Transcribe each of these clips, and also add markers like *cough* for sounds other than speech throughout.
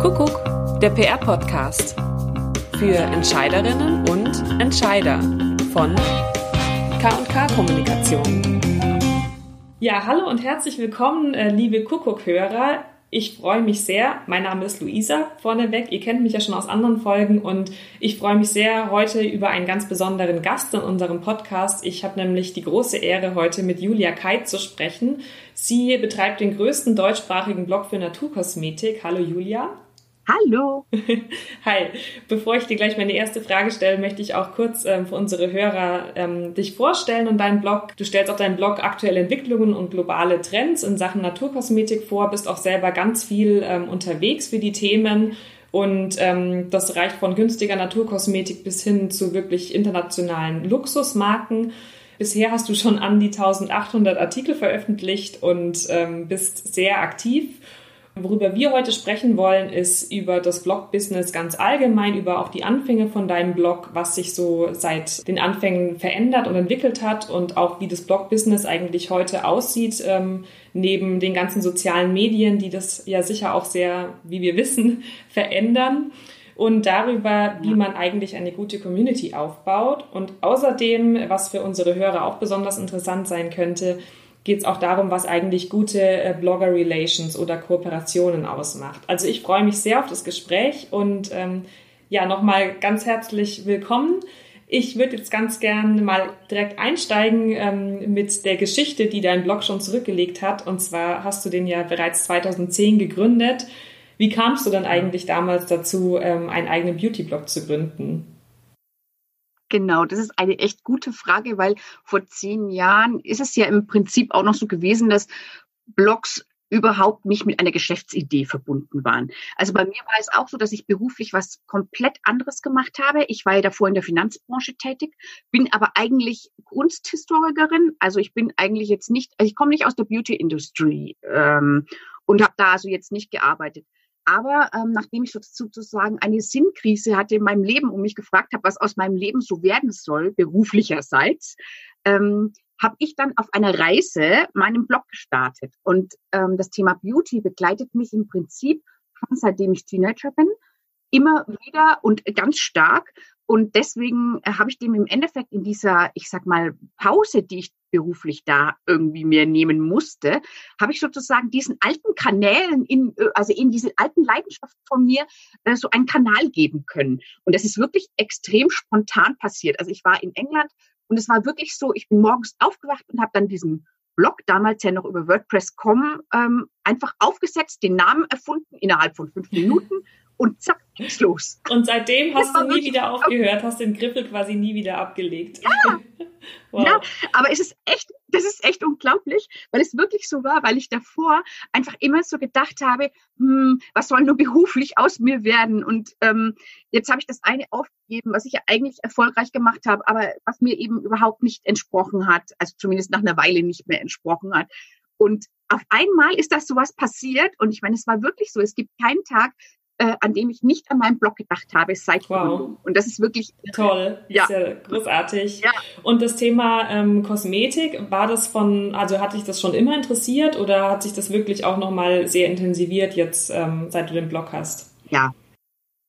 Kuckuck, der PR-Podcast. Für Entscheiderinnen und Entscheider von KK Kommunikation. Ja, hallo und herzlich willkommen, äh, liebe Kuckuck-Hörer. Ich freue mich sehr. Mein Name ist Luisa vorneweg. Ihr kennt mich ja schon aus anderen Folgen und ich freue mich sehr heute über einen ganz besonderen Gast in unserem Podcast. Ich habe nämlich die große Ehre, heute mit Julia Keit zu sprechen. Sie betreibt den größten deutschsprachigen Blog für Naturkosmetik. Hallo Julia. Hallo. *laughs* Hi. Bevor ich dir gleich meine erste Frage stelle, möchte ich auch kurz ähm, für unsere Hörer ähm, dich vorstellen und deinen Blog. Du stellst auf deinem Blog aktuelle Entwicklungen und globale Trends in Sachen Naturkosmetik vor, bist auch selber ganz viel ähm, unterwegs für die Themen. Und ähm, das reicht von günstiger Naturkosmetik bis hin zu wirklich internationalen Luxusmarken. Bisher hast du schon an die 1800 Artikel veröffentlicht und ähm, bist sehr aktiv. Worüber wir heute sprechen wollen, ist über das Blog-Business ganz allgemein, über auch die Anfänge von deinem Blog, was sich so seit den Anfängen verändert und entwickelt hat und auch wie das Blog-Business eigentlich heute aussieht, ähm, neben den ganzen sozialen Medien, die das ja sicher auch sehr, wie wir wissen, *laughs* verändern und darüber, wie man eigentlich eine gute Community aufbaut. Und außerdem, was für unsere Hörer auch besonders interessant sein könnte, geht es auch darum, was eigentlich gute äh, Blogger-Relations oder Kooperationen ausmacht. Also ich freue mich sehr auf das Gespräch und ähm, ja, nochmal ganz herzlich willkommen. Ich würde jetzt ganz gern mal direkt einsteigen ähm, mit der Geschichte, die dein Blog schon zurückgelegt hat. Und zwar hast du den ja bereits 2010 gegründet. Wie kamst du dann eigentlich damals dazu, ähm, einen eigenen Beauty-Blog zu gründen? Genau, das ist eine echt gute Frage, weil vor zehn Jahren ist es ja im Prinzip auch noch so gewesen, dass Blogs überhaupt nicht mit einer Geschäftsidee verbunden waren. Also bei mir war es auch so, dass ich beruflich was komplett anderes gemacht habe. Ich war ja davor in der Finanzbranche tätig, bin aber eigentlich Kunsthistorikerin. Also ich bin eigentlich jetzt nicht, also ich komme nicht aus der Beauty Industry ähm, und habe da also jetzt nicht gearbeitet. Aber ähm, nachdem ich sozusagen eine Sinnkrise hatte in meinem Leben und mich gefragt habe, was aus meinem Leben so werden soll, beruflicherseits, ähm, habe ich dann auf einer Reise meinen Blog gestartet. Und ähm, das Thema Beauty begleitet mich im Prinzip seitdem ich Teenager bin, immer wieder und ganz stark. Und deswegen äh, habe ich dem im Endeffekt in dieser, ich sag mal, Pause, die ich beruflich da irgendwie mir nehmen musste, habe ich sozusagen diesen alten Kanälen in, äh, also in diese alten Leidenschaften von mir äh, so einen Kanal geben können. Und das ist wirklich extrem spontan passiert. Also ich war in England und es war wirklich so, ich bin morgens aufgewacht und habe dann diesen Blog, damals ja noch über WordPress.com, ähm, einfach aufgesetzt, den Namen erfunden innerhalb von fünf *laughs* Minuten und zack, ging's los. Und seitdem hast du nie wieder aufgehört, hast den Griffel quasi nie wieder abgelegt. Ja, *laughs* wow. ja aber es ist echt, das ist echt unglaublich, weil es wirklich so war, weil ich davor einfach immer so gedacht habe, hm, was soll nur beruflich aus mir werden? Und ähm, jetzt habe ich das eine aufgegeben, was ich ja eigentlich erfolgreich gemacht habe, aber was mir eben überhaupt nicht entsprochen hat, also zumindest nach einer Weile nicht mehr entsprochen hat. Und auf einmal ist das sowas passiert und ich meine, es war wirklich so. Es gibt keinen Tag, äh, an dem ich nicht an meinen Blog gedacht habe seit wow. Und das ist wirklich toll, ja, ja großartig. Ja. Und das Thema ähm, Kosmetik war das von, also hat dich das schon immer interessiert oder hat sich das wirklich auch noch mal sehr intensiviert jetzt, ähm, seit du den Blog hast? Ja,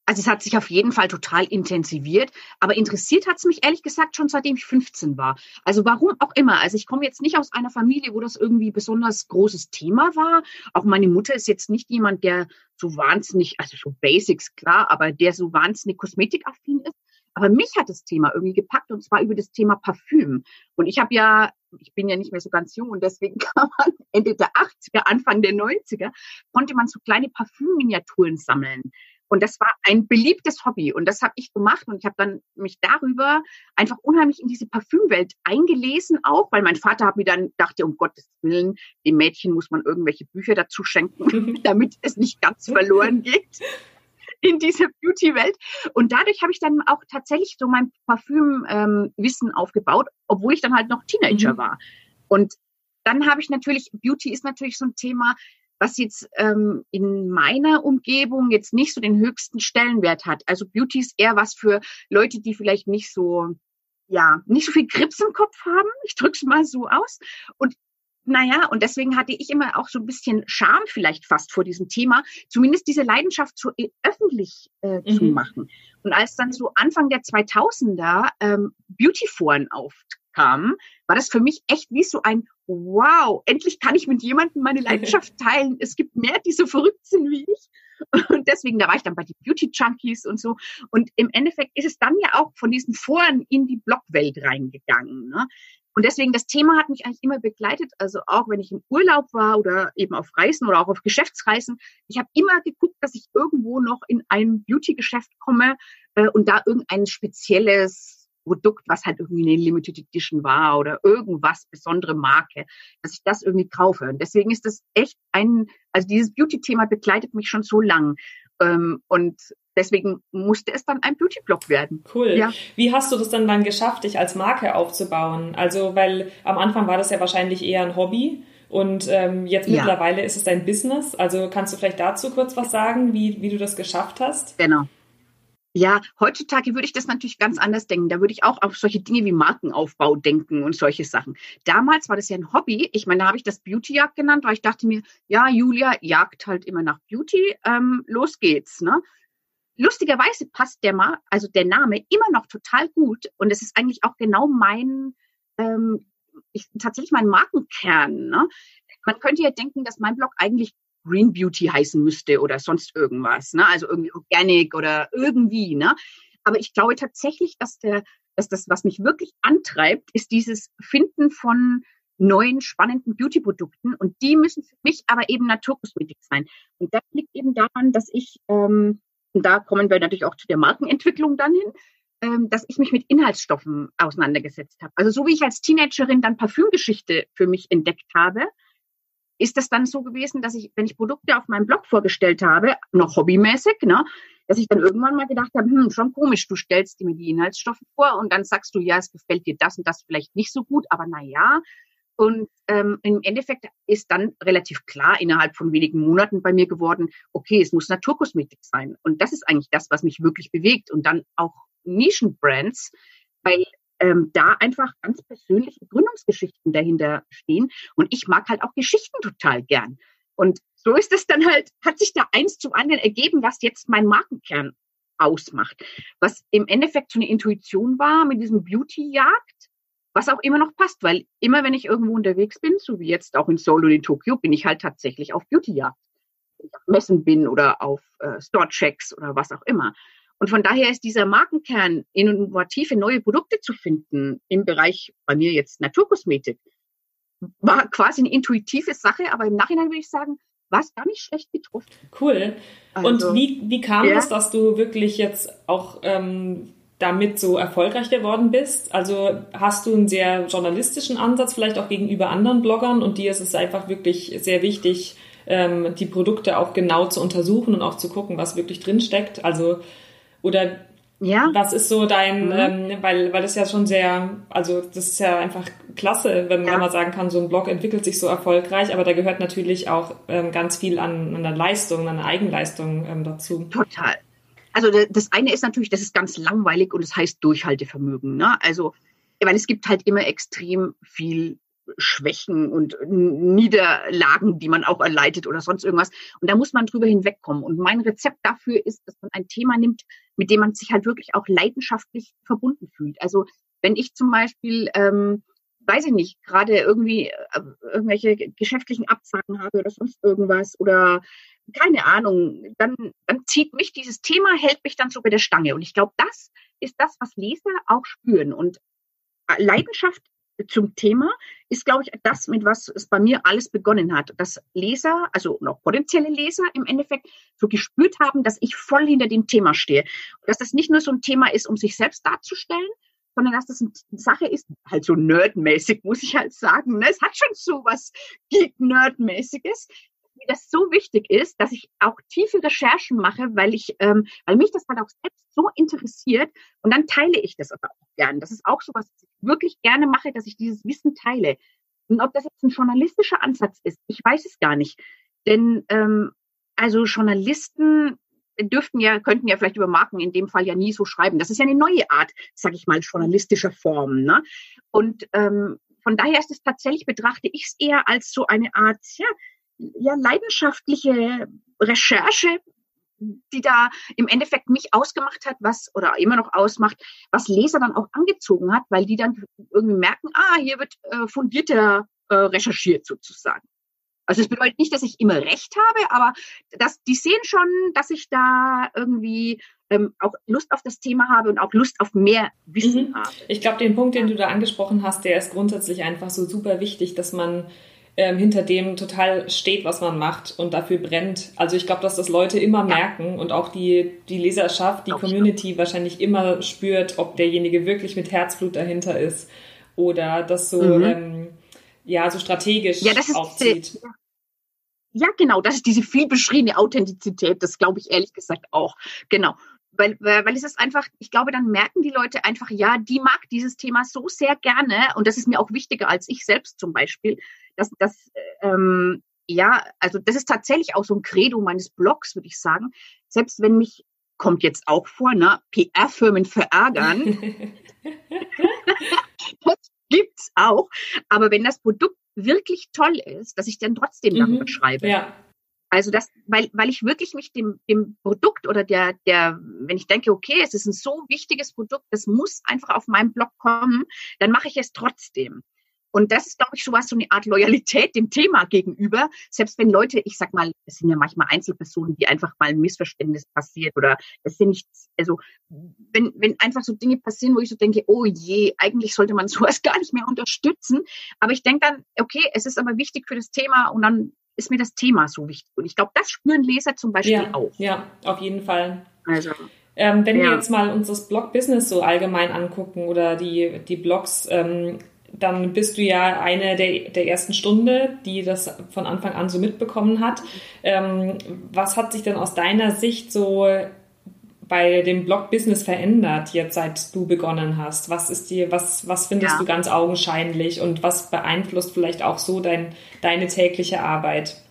also es hat sich auf jeden Fall total intensiviert, aber interessiert hat es mich ehrlich gesagt schon seitdem ich 15 war. Also warum auch immer. Also ich komme jetzt nicht aus einer Familie, wo das irgendwie besonders großes Thema war. Auch meine Mutter ist jetzt nicht jemand, der so wahnsinnig, also so Basics klar, aber der so wahnsinnig kosmetikaffin ist. Aber mich hat das Thema irgendwie gepackt und zwar über das Thema Parfüm. Und ich habe ja, ich bin ja nicht mehr so ganz jung und deswegen *laughs* kann man Ende der 80er, Anfang der 90er, konnte man so kleine Parfümminiaturen sammeln. Und das war ein beliebtes Hobby und das habe ich gemacht und ich habe dann mich darüber einfach unheimlich in diese Parfümwelt eingelesen auch, weil mein Vater hat mir dann dachte, um Gottes Willen, dem Mädchen muss man irgendwelche Bücher dazu schenken, *laughs* damit es nicht ganz verloren geht in dieser Beauty-Welt. Und dadurch habe ich dann auch tatsächlich so mein Parfümwissen ähm, aufgebaut, obwohl ich dann halt noch Teenager mhm. war. Und dann habe ich natürlich, Beauty ist natürlich so ein Thema, was jetzt ähm, in meiner Umgebung jetzt nicht so den höchsten Stellenwert hat. Also Beauty ist eher was für Leute, die vielleicht nicht so, ja, nicht so viel Grips im Kopf haben. Ich drück's mal so aus. Und naja, und deswegen hatte ich immer auch so ein bisschen Scham vielleicht fast vor diesem Thema, zumindest diese Leidenschaft so äh, öffentlich äh, mhm. zu machen. Und als dann so Anfang der 2000er ähm, Beautyforen aufkamen, war das für mich echt wie so ein Wow, endlich kann ich mit jemandem meine Leidenschaft *laughs* teilen. Es gibt mehr, die so verrückt sind wie ich. Und deswegen, da war ich dann bei den Beauty Junkies und so. Und im Endeffekt ist es dann ja auch von diesen Foren in die Blogwelt reingegangen. Ne? Und deswegen, das Thema hat mich eigentlich immer begleitet. Also auch wenn ich im Urlaub war oder eben auf Reisen oder auch auf Geschäftsreisen. Ich habe immer geguckt, dass ich irgendwo noch in ein Beauty-Geschäft komme äh, und da irgendein spezielles Produkt, was halt irgendwie eine Limited Edition war oder irgendwas besondere Marke, dass ich das irgendwie kaufe. Und deswegen ist das echt ein, also dieses Beauty-Thema begleitet mich schon so lang. Ähm, und deswegen musste es dann ein Beauty-Blog werden. Cool. Ja. Wie hast du das dann dann geschafft, dich als Marke aufzubauen? Also, weil am Anfang war das ja wahrscheinlich eher ein Hobby. Und ähm, jetzt ja. mittlerweile ist es dein Business. Also kannst du vielleicht dazu kurz was sagen, wie, wie du das geschafft hast? Genau. Ja, heutzutage würde ich das natürlich ganz anders denken. Da würde ich auch auf solche Dinge wie Markenaufbau denken und solche Sachen. Damals war das ja ein Hobby. Ich meine, da habe ich das Beauty-Jagd genannt, weil ich dachte mir, ja, Julia jagt halt immer nach Beauty. Ähm, los geht's. Ne? lustigerweise passt der mal, also der Name immer noch total gut und es ist eigentlich auch genau mein, ähm, ich, tatsächlich mein Markenkern. Ne? Man könnte ja denken, dass mein Blog eigentlich Green Beauty heißen müsste oder sonst irgendwas, ne? also irgendwie Organic oder irgendwie. Ne? Aber ich glaube tatsächlich, dass der, dass das, was mich wirklich antreibt, ist dieses Finden von neuen, spannenden Beauty-Produkten. Und die müssen für mich aber eben Naturkosmetik sein. Und das liegt eben daran, dass ich ähm, und da kommen wir natürlich auch zu der Markenentwicklung dann hin, ähm, dass ich mich mit Inhaltsstoffen auseinandergesetzt habe. Also so wie ich als Teenagerin dann Parfümgeschichte für mich entdeckt habe, ist das dann so gewesen, dass ich, wenn ich Produkte auf meinem Blog vorgestellt habe, noch hobbymäßig, ne, dass ich dann irgendwann mal gedacht habe, hm, schon komisch, du stellst mir die Inhaltsstoffe vor und dann sagst du, ja, es gefällt dir das und das vielleicht nicht so gut, aber na ja, und ähm, im Endeffekt ist dann relativ klar innerhalb von wenigen Monaten bei mir geworden, okay, es muss Naturkosmetik sein. Und das ist eigentlich das, was mich wirklich bewegt. Und dann auch Nischenbrands, weil ähm, da einfach ganz persönliche Gründungsgeschichten dahinter stehen. Und ich mag halt auch Geschichten total gern. Und so ist es dann halt, hat sich da eins zum anderen ergeben, was jetzt mein Markenkern ausmacht. Was im Endeffekt so eine Intuition war mit diesem Beauty-Jagd was auch immer noch passt, weil immer wenn ich irgendwo unterwegs bin, so wie jetzt auch in Seoul und in Tokio, bin ich halt tatsächlich auf Beauty-Jagd. Messen bin oder auf äh, Store-Checks oder was auch immer. Und von daher ist dieser Markenkern, innovative neue Produkte zu finden im Bereich bei mir jetzt Naturkosmetik, war quasi eine intuitive Sache, aber im Nachhinein würde ich sagen, war es gar nicht schlecht getroffen. Cool. Also, Und wie, wie kam ja. es, dass du wirklich jetzt auch ähm, damit so erfolgreich geworden bist? Also hast du einen sehr journalistischen Ansatz, vielleicht auch gegenüber anderen Bloggern und dir ist es einfach wirklich sehr wichtig, ähm, die Produkte auch genau zu untersuchen und auch zu gucken, was wirklich drinsteckt. Also, oder ja. was ist so dein, mhm. ähm, weil, weil das ja schon sehr, also das ist ja einfach klasse, wenn, ja. wenn man sagen kann, so ein Blog entwickelt sich so erfolgreich, aber da gehört natürlich auch ähm, ganz viel an, an der Leistung, an der Eigenleistung ähm, dazu. Total. Also das eine ist natürlich, das ist ganz langweilig und es das heißt Durchhaltevermögen. Ne? Also, weil es gibt halt immer extrem viel Schwächen und Niederlagen, die man auch erleidet oder sonst irgendwas. Und da muss man drüber hinwegkommen. Und mein Rezept dafür ist, dass man ein Thema nimmt, mit dem man sich halt wirklich auch leidenschaftlich verbunden fühlt. Also wenn ich zum Beispiel, ähm, weiß ich nicht, gerade irgendwie äh, irgendwelche geschäftlichen Absagen habe oder sonst irgendwas oder keine Ahnung, dann, dann zieht mich dieses Thema, hält mich dann so bei der Stange. Und ich glaube, das ist das, was Leser auch spüren. Und äh, Leidenschaft zum Thema ist, glaube ich, das, mit was es bei mir alles begonnen hat. Dass Leser, also noch potenzielle Leser im Endeffekt, so gespürt haben, dass ich voll hinter dem Thema stehe. Dass das nicht nur so ein Thema ist, um sich selbst darzustellen, sondern dass das eine Sache ist, halt so nerdmäßig, muss ich halt sagen. Ne? Es hat schon so was Geek-Nerd-mäßiges, das so wichtig ist, dass ich auch tiefe Recherchen mache, weil ich, ähm, weil mich das halt auch selbst so interessiert und dann teile ich das aber auch gern. Das ist auch so was, was ich wirklich gerne mache, dass ich dieses Wissen teile. Und ob das jetzt ein journalistischer Ansatz ist, ich weiß es gar nicht. Denn ähm, also Journalisten dürften ja, könnten ja vielleicht über Marken in dem Fall ja nie so schreiben. Das ist ja eine neue Art, sag ich mal, journalistischer Form. Ne? Und ähm, von daher ist es tatsächlich, betrachte ich es eher als so eine Art, ja, ja, leidenschaftliche Recherche, die da im Endeffekt mich ausgemacht hat, was oder immer noch ausmacht, was Leser dann auch angezogen hat, weil die dann irgendwie merken, ah, hier wird äh, fundierter äh, recherchiert sozusagen. Also es bedeutet nicht, dass ich immer recht habe, aber dass die sehen schon, dass ich da irgendwie ähm, auch Lust auf das Thema habe und auch Lust auf mehr Wissen mhm. habe. Ich glaube, den Punkt, den du da angesprochen hast, der ist grundsätzlich einfach so super wichtig, dass man ähm, hinter dem total steht, was man macht und dafür brennt. Also ich glaube, dass das Leute immer ja. merken und auch die, die Leserschaft, die Community schon. wahrscheinlich immer spürt, ob derjenige wirklich mit Herzblut dahinter ist oder das so, mhm. ähm, ja, so strategisch ja, das ist aufzieht. Die, ja, genau, das ist diese viel beschriebene Authentizität, das glaube ich ehrlich gesagt auch. Genau weil, weil es ist einfach, ich glaube, dann merken die Leute einfach, ja, die mag dieses Thema so sehr gerne und das ist mir auch wichtiger als ich selbst zum Beispiel, dass das, ähm, ja, also das ist tatsächlich auch so ein Credo meines Blogs, würde ich sagen. Selbst wenn mich, kommt jetzt auch vor, ne, PR-Firmen verärgern, *laughs* das gibt's auch, aber wenn das Produkt wirklich toll ist, dass ich dann trotzdem darüber mhm, schreibe. Ja. Also das, weil, weil ich wirklich mich dem, dem Produkt oder der, der, wenn ich denke, okay, es ist ein so wichtiges Produkt, das muss einfach auf meinem Blog kommen, dann mache ich es trotzdem. Und das ist, glaube ich, sowas, so eine Art Loyalität dem Thema gegenüber. Selbst wenn Leute, ich sag mal, es sind ja manchmal Einzelpersonen, die einfach mal ein Missverständnis passiert oder das ist ja nichts, also wenn, wenn einfach so Dinge passieren, wo ich so denke, oh je, eigentlich sollte man *laughs* sowas gar nicht mehr unterstützen. Aber ich denke dann, okay, es ist aber wichtig für das Thema und dann ist mir das Thema so wichtig. Und ich glaube, das spüren Leser zum Beispiel ja, auch. Ja, auf jeden Fall. Also. Ähm, wenn ja. wir jetzt mal uns das Blog-Business so allgemein angucken oder die, die Blogs, ähm, dann bist du ja eine der, der ersten Stunde, die das von Anfang an so mitbekommen hat. Ähm, was hat sich denn aus deiner Sicht so bei dem Blog-Business verändert, jetzt seit du begonnen hast? Was ist dir, was, was findest ja. du ganz augenscheinlich und was beeinflusst vielleicht auch so dein, deine tägliche Arbeit?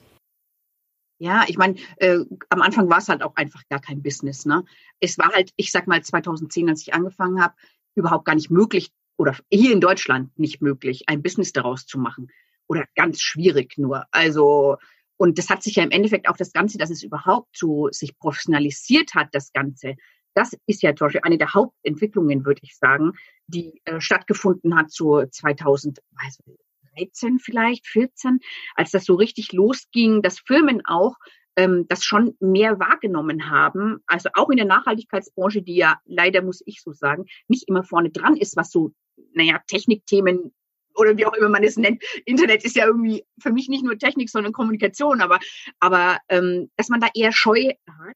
Ja, ich meine, äh, am Anfang war es halt auch einfach gar kein Business. Ne? Es war halt, ich sag mal, 2010, als ich angefangen habe, überhaupt gar nicht möglich oder hier in Deutschland nicht möglich, ein Business daraus zu machen. Oder ganz schwierig nur. Also und das hat sich ja im Endeffekt auch das Ganze, dass es überhaupt so sich professionalisiert hat, das Ganze. Das ist ja zum Beispiel eine der Hauptentwicklungen, würde ich sagen, die äh, stattgefunden hat so 2013 vielleicht, 14, als das so richtig losging, dass Firmen auch ähm, das schon mehr wahrgenommen haben. Also auch in der Nachhaltigkeitsbranche, die ja leider, muss ich so sagen, nicht immer vorne dran ist, was so, naja, Technikthemen oder wie auch immer man es nennt. Internet ist ja irgendwie für mich nicht nur Technik, sondern Kommunikation, aber, aber ähm, dass man da eher Scheu hat.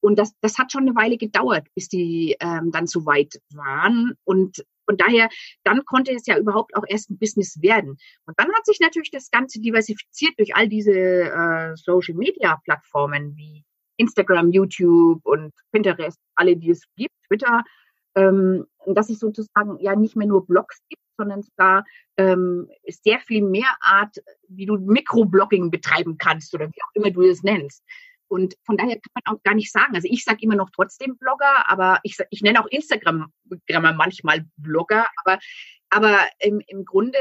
Und das, das hat schon eine Weile gedauert, bis die ähm, dann so weit waren. Und und daher, dann konnte es ja überhaupt auch erst ein Business werden. Und dann hat sich natürlich das Ganze diversifiziert durch all diese äh, Social-Media-Plattformen wie Instagram, YouTube und Pinterest, alle, die es gibt, Twitter, ähm, dass es sozusagen ja nicht mehr nur Blogs gibt, sondern sogar ähm, sehr viel mehr Art, wie du Mikroblogging betreiben kannst oder wie auch immer du es nennst. Und von daher kann man auch gar nicht sagen. Also ich sage immer noch trotzdem Blogger, aber ich, ich nenne auch Instagram manchmal Blogger, aber, aber im, im Grunde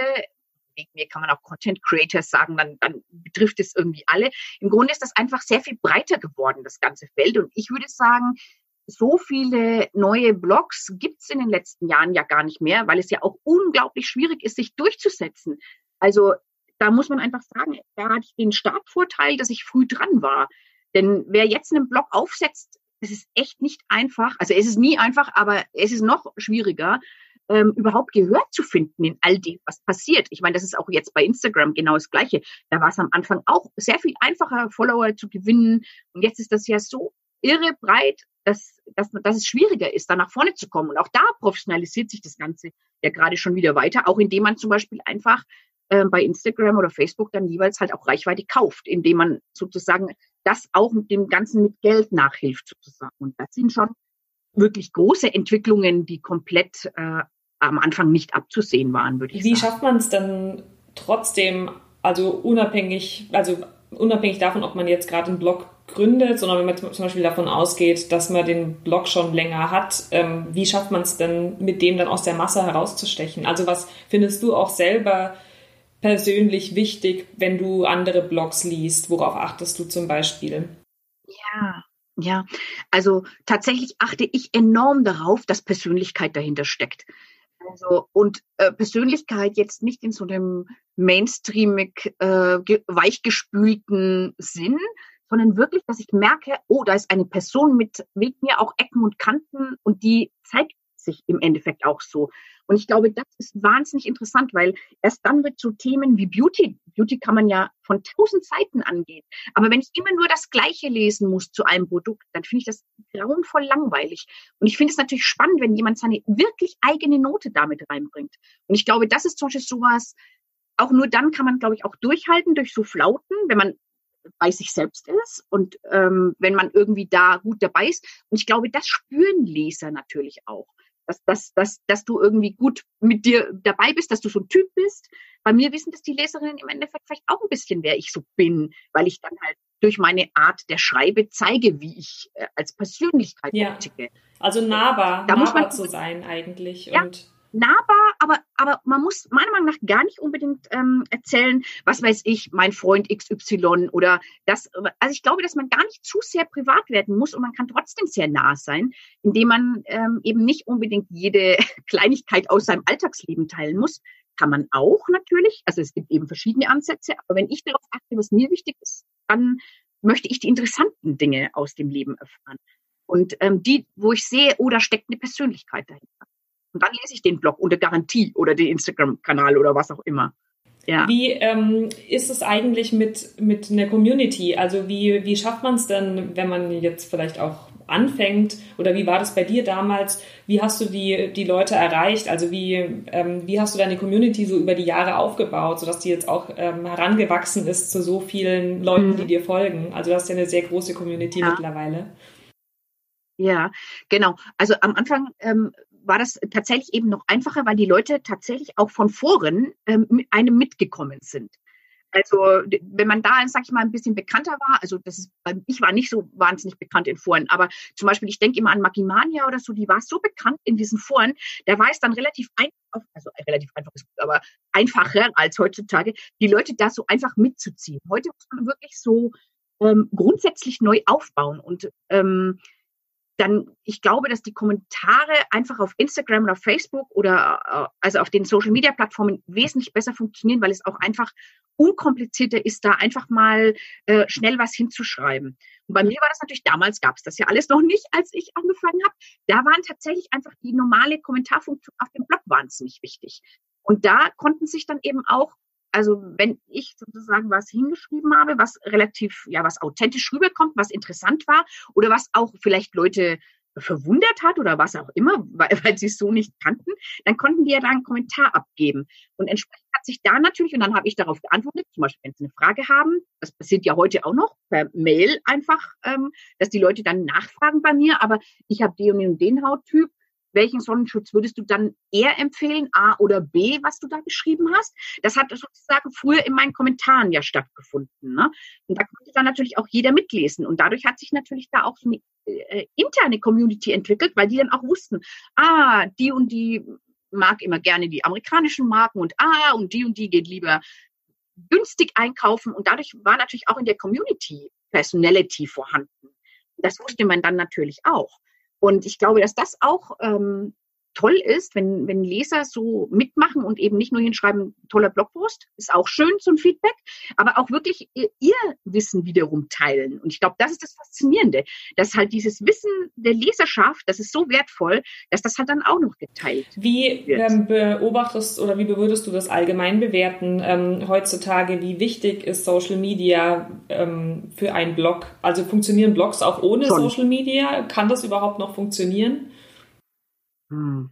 wegen mir kann man auch Content Creators sagen, dann, dann betrifft es irgendwie alle. Im Grunde ist das einfach sehr viel breiter geworden, das ganze Feld. Und ich würde sagen, so viele neue Blogs gibt's in den letzten Jahren ja gar nicht mehr, weil es ja auch unglaublich schwierig ist, sich durchzusetzen. Also da muss man einfach sagen, da hatte ich den Startvorteil, dass ich früh dran war. Denn wer jetzt einen Blog aufsetzt, es ist echt nicht einfach. Also es ist nie einfach, aber es ist noch schwieriger, ähm, überhaupt Gehör zu finden in all dem, was passiert. Ich meine, das ist auch jetzt bei Instagram genau das Gleiche. Da war es am Anfang auch sehr viel einfacher, Follower zu gewinnen. Und jetzt ist das ja so irre breit dass, dass, dass es schwieriger ist, da nach vorne zu kommen. Und auch da professionalisiert sich das Ganze ja gerade schon wieder weiter, auch indem man zum Beispiel einfach äh, bei Instagram oder Facebook dann jeweils halt auch Reichweite kauft, indem man sozusagen das auch mit dem Ganzen mit Geld nachhilft sozusagen. Und das sind schon wirklich große Entwicklungen, die komplett äh, am Anfang nicht abzusehen waren, würde ich Wie sagen. Wie schafft man es dann trotzdem, also unabhängig, also unabhängig davon, ob man jetzt gerade einen Blog gründet, sondern wenn man zum Beispiel davon ausgeht, dass man den Blog schon länger hat, ähm, wie schafft man es denn, mit dem dann aus der Masse herauszustechen? Also was findest du auch selber persönlich wichtig, wenn du andere Blogs liest? Worauf achtest du zum Beispiel? Ja, ja. Also tatsächlich achte ich enorm darauf, dass Persönlichkeit dahinter steckt. Also, und äh, Persönlichkeit jetzt nicht in so einem mainstreamig äh, weichgespülten Sinn, sondern wirklich, dass ich merke, oh, da ist eine Person mit, mit mir auch Ecken und Kanten und die zeigt sich im Endeffekt auch so. Und ich glaube, das ist wahnsinnig interessant, weil erst dann wird zu Themen wie Beauty, Beauty kann man ja von tausend Seiten angehen. Aber wenn ich immer nur das Gleiche lesen muss zu einem Produkt, dann finde ich das grauenvoll langweilig. Und ich finde es natürlich spannend, wenn jemand seine wirklich eigene Note damit reinbringt. Und ich glaube, das ist zum Beispiel sowas, auch nur dann kann man, glaube ich, auch durchhalten durch so Flauten, wenn man bei sich selbst ist und ähm, wenn man irgendwie da gut dabei ist. Und ich glaube, das spüren Leser natürlich auch. Dass, dass, dass, dass du irgendwie gut mit dir dabei bist, dass du so ein Typ bist. Bei mir wissen das die Leserinnen im Endeffekt vielleicht auch ein bisschen, wer ich so bin, weil ich dann halt durch meine Art der Schreibe zeige, wie ich äh, als Persönlichkeit ja. ticke. Also nahbar, da nahbar muss man, zu sein eigentlich. Ja, und nahbar, aber, aber man muss meiner Meinung nach gar nicht unbedingt ähm, erzählen, was weiß ich, mein Freund XY oder das. Also ich glaube, dass man gar nicht zu sehr privat werden muss und man kann trotzdem sehr nah sein, indem man ähm, eben nicht unbedingt jede *laughs* Kleinigkeit aus seinem Alltagsleben teilen muss. Kann man auch natürlich. Also es gibt eben verschiedene Ansätze. Aber wenn ich darauf achte, was mir wichtig ist, dann möchte ich die interessanten Dinge aus dem Leben erfahren. Und ähm, die, wo ich sehe, oh, da steckt eine Persönlichkeit dahinter. Und dann lese ich den Blog unter Garantie oder den Instagram-Kanal oder was auch immer. Ja. Wie ähm, ist es eigentlich mit, mit einer Community? Also wie, wie schafft man es denn, wenn man jetzt vielleicht auch anfängt? Oder wie war das bei dir damals? Wie hast du die, die Leute erreicht? Also wie, ähm, wie hast du deine Community so über die Jahre aufgebaut, sodass die jetzt auch ähm, herangewachsen ist zu so vielen Leuten, mhm. die dir folgen? Also du hast ja eine sehr große Community ja. mittlerweile. Ja, genau. Also am Anfang ähm, war das tatsächlich eben noch einfacher, weil die Leute tatsächlich auch von Foren ähm, mit einem mitgekommen sind. Also wenn man da, sag ich mal, ein bisschen bekannter war, also das ist, ich war nicht so wahnsinnig bekannt in Foren, aber zum Beispiel, ich denke immer an Magimania oder so, die war so bekannt in diesen Foren, da war es dann relativ einfach, also relativ einfach ist gut, aber einfacher als heutzutage, die Leute da so einfach mitzuziehen. Heute muss man wirklich so ähm, grundsätzlich neu aufbauen und ähm, dann, ich glaube, dass die Kommentare einfach auf Instagram oder Facebook oder äh, also auf den Social Media Plattformen wesentlich besser funktionieren, weil es auch einfach unkomplizierter ist, da einfach mal äh, schnell was hinzuschreiben. Und bei mir war das natürlich, damals gab es das ja alles noch nicht, *laughs* als ich angefangen habe. Da waren tatsächlich einfach die normale Kommentarfunktion auf dem Blog wahnsinnig wichtig. Und da konnten sich dann eben auch also wenn ich sozusagen was hingeschrieben habe, was relativ, ja, was authentisch rüberkommt, was interessant war oder was auch vielleicht Leute verwundert hat oder was auch immer, *laughs* weil, weil sie es so nicht kannten, dann konnten die ja da einen Kommentar abgeben. Und entsprechend hat sich da natürlich, und dann habe ich darauf geantwortet, zum Beispiel, wenn sie eine Frage haben, das passiert ja heute auch noch, per Mail einfach, ähm, dass die Leute dann nachfragen bei mir, aber ich habe den und den Hauttyp, welchen Sonnenschutz würdest du dann eher empfehlen, A oder B, was du da geschrieben hast? Das hat sozusagen früher in meinen Kommentaren ja stattgefunden. Ne? Und da konnte dann natürlich auch jeder mitlesen. Und dadurch hat sich natürlich da auch so eine äh, interne Community entwickelt, weil die dann auch wussten, ah, die und die mag immer gerne die amerikanischen Marken und ah, und die und die geht lieber günstig einkaufen. Und dadurch war natürlich auch in der Community Personality vorhanden. Das wusste man dann natürlich auch. Und ich glaube, dass das auch ähm, toll ist, wenn, wenn Leser so mitmachen und eben nicht nur hinschreiben, toller Blogpost, ist auch schön, ein Feedback, aber auch wirklich ihr, ihr Wissen wiederum teilen. Und ich glaube, das ist das Faszinierende, dass halt dieses Wissen der Leserschaft, das ist so wertvoll, dass das halt dann auch noch geteilt wie, wird. Wie ähm, beobachtest oder wie würdest du das allgemein bewerten ähm, heutzutage? Wie wichtig ist Social Media ähm, für einen Blog? Also funktionieren Blogs auch ohne Schon. Social Media? Kann das überhaupt noch funktionieren? Hm.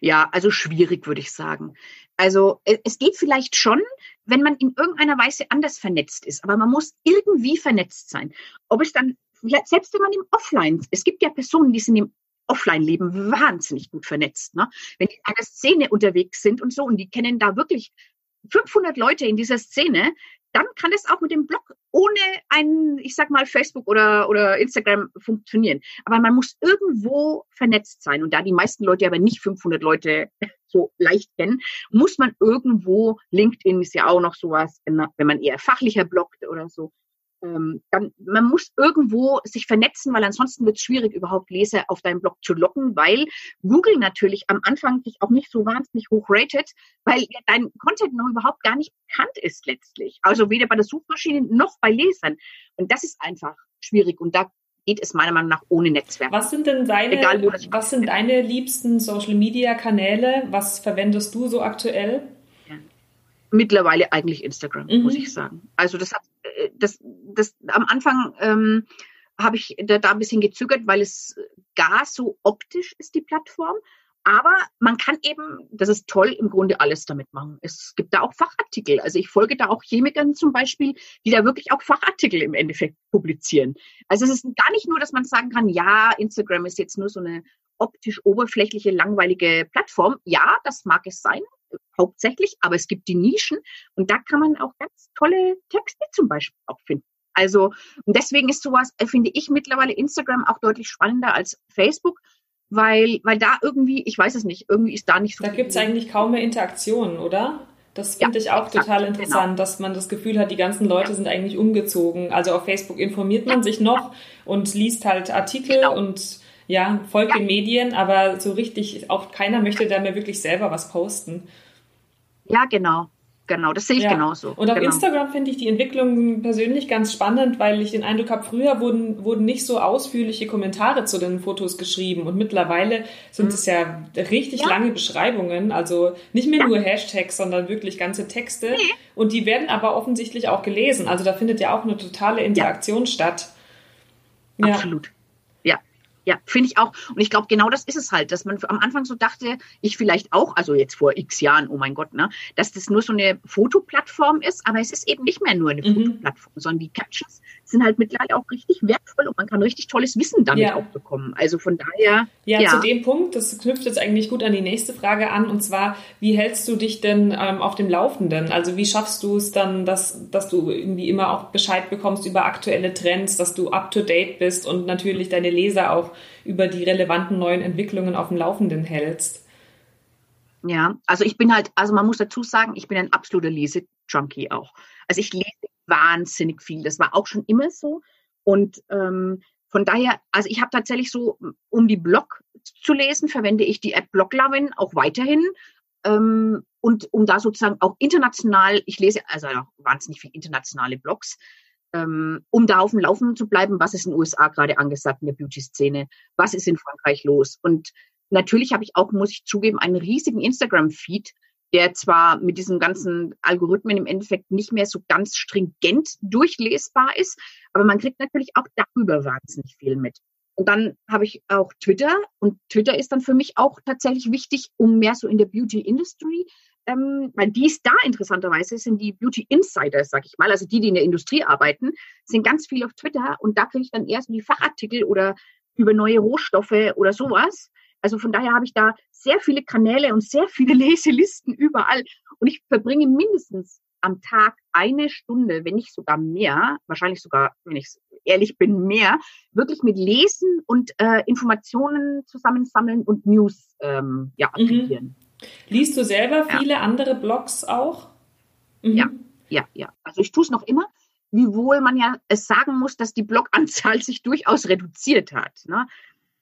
Ja, also schwierig, würde ich sagen. Also e, es geht vielleicht schon, wenn man in irgendeiner Weise anders vernetzt ist, aber man muss irgendwie vernetzt sein. Ob es dann, selbst wenn man im Offline, es gibt ja Personen, die sind im Offline-Leben wahnsinnig gut vernetzt. Ne? Wenn die in einer Szene unterwegs sind und so und die kennen da wirklich 500 Leute in dieser Szene, dann kann es auch mit dem Blog ohne ein, ich sag mal, Facebook oder, oder Instagram funktionieren. Aber man muss irgendwo vernetzt sein. Und da die meisten Leute aber nicht 500 Leute *laughs* so leicht kennen, muss man irgendwo, LinkedIn ist ja auch noch sowas, wenn man eher fachlicher bloggt oder so, ähm, dann, man muss irgendwo sich vernetzen, weil ansonsten wird es schwierig, überhaupt Leser auf deinen Blog zu locken, weil Google natürlich am Anfang dich auch nicht so wahnsinnig hoch ratet, weil dein Content noch überhaupt gar nicht bekannt ist letztlich. Also weder bei der Suchmaschine noch bei Lesern. Und das ist einfach schwierig. Und da geht es meiner Meinung nach ohne Netzwerk. Was sind denn deine, Egal, was sind deine liebsten Social Media Kanäle? Was verwendest du so aktuell? Mittlerweile eigentlich Instagram, mhm. muss ich sagen. Also das hat das, das am Anfang ähm, habe ich da, da ein bisschen gezögert, weil es gar so optisch ist, die Plattform. Aber man kann eben, das ist toll, im Grunde alles damit machen. Es gibt da auch Fachartikel. Also ich folge da auch Chemikern zum Beispiel, die da wirklich auch Fachartikel im Endeffekt publizieren. Also es ist gar nicht nur, dass man sagen kann, ja, Instagram ist jetzt nur so eine optisch oberflächliche, langweilige Plattform. Ja, das mag es sein hauptsächlich, aber es gibt die Nischen und da kann man auch ganz tolle Texte zum Beispiel auch finden. Also und deswegen ist sowas, äh, finde ich mittlerweile Instagram auch deutlich spannender als Facebook, weil, weil da irgendwie, ich weiß es nicht, irgendwie ist da nicht so. Da gibt es eigentlich kaum mehr Interaktionen, oder? Das finde ja, ich auch exakt, total interessant, genau. dass man das Gefühl hat, die ganzen Leute ja. sind eigentlich umgezogen. Also auf Facebook informiert man ja. sich noch und liest halt Artikel genau. und ja, folgt den Medien, aber so richtig, auch keiner möchte da mehr wirklich selber was posten. Ja, genau. Genau, das sehe ich ja. genauso. Und auf genau. Instagram finde ich die Entwicklung persönlich ganz spannend, weil ich den Eindruck habe, früher wurden, wurden nicht so ausführliche Kommentare zu den Fotos geschrieben und mittlerweile sind mhm. es ja richtig ja. lange Beschreibungen, also nicht mehr ja. nur Hashtags, sondern wirklich ganze Texte nee. und die werden aber offensichtlich auch gelesen. Also da findet ja auch eine totale Interaktion statt. Absolut. Ja, finde ich auch. Und ich glaube, genau das ist es halt, dass man am Anfang so dachte, ich vielleicht auch, also jetzt vor x Jahren, oh mein Gott, ne, dass das nur so eine Fotoplattform ist, aber es ist eben nicht mehr nur eine mhm. Fotoplattform, sondern die Captions sind halt mittlerweile auch richtig wertvoll und man kann richtig tolles Wissen damit ja. auch bekommen. Also von daher. Ja, ja, zu dem Punkt, das knüpft jetzt eigentlich gut an die nächste Frage an, und zwar, wie hältst du dich denn ähm, auf dem Laufenden? Also wie schaffst du es dann, dass, dass du irgendwie immer auch Bescheid bekommst über aktuelle Trends, dass du up to date bist und natürlich deine Leser auch über die relevanten neuen Entwicklungen auf dem Laufenden hältst? Ja, also ich bin halt, also man muss dazu sagen, ich bin ein absoluter Lese-Junkie auch. Also ich lese wahnsinnig viel. Das war auch schon immer so. Und ähm, von daher, also ich habe tatsächlich so, um die Blog zu lesen, verwende ich die App Bloglovin auch weiterhin. Ähm, und um da sozusagen auch international, ich lese also auch wahnsinnig viel internationale Blogs, ähm, um da auf dem Laufenden zu bleiben, was ist in den USA gerade angesagt in der Beauty-Szene, was ist in Frankreich los. Und natürlich habe ich auch, muss ich zugeben, einen riesigen Instagram-Feed, der zwar mit diesen ganzen Algorithmen im Endeffekt nicht mehr so ganz stringent durchlesbar ist, aber man kriegt natürlich auch darüber wahnsinnig viel mit. Und dann habe ich auch Twitter und Twitter ist dann für mich auch tatsächlich wichtig, um mehr so in der Beauty Industry, ähm, weil die ist da interessanterweise, sind die Beauty Insiders, sag ich mal, also die, die in der Industrie arbeiten, sind ganz viel auf Twitter und da kriege ich dann erst die Fachartikel oder über neue Rohstoffe oder sowas. Also von daher habe ich da sehr viele Kanäle und sehr viele *laughs* Leselisten überall. Und ich verbringe mindestens am Tag eine Stunde, wenn nicht sogar mehr, wahrscheinlich sogar, wenn ich ehrlich bin, mehr, wirklich mit Lesen und äh, Informationen zusammensammeln und News ähm, ja, akquirieren. Mhm. Liest du selber viele ja. andere Blogs auch? Mhm. Ja, ja, ja. Also ich tue es noch immer, wiewohl man ja es sagen muss, dass die Bloganzahl sich durchaus reduziert hat. Ne?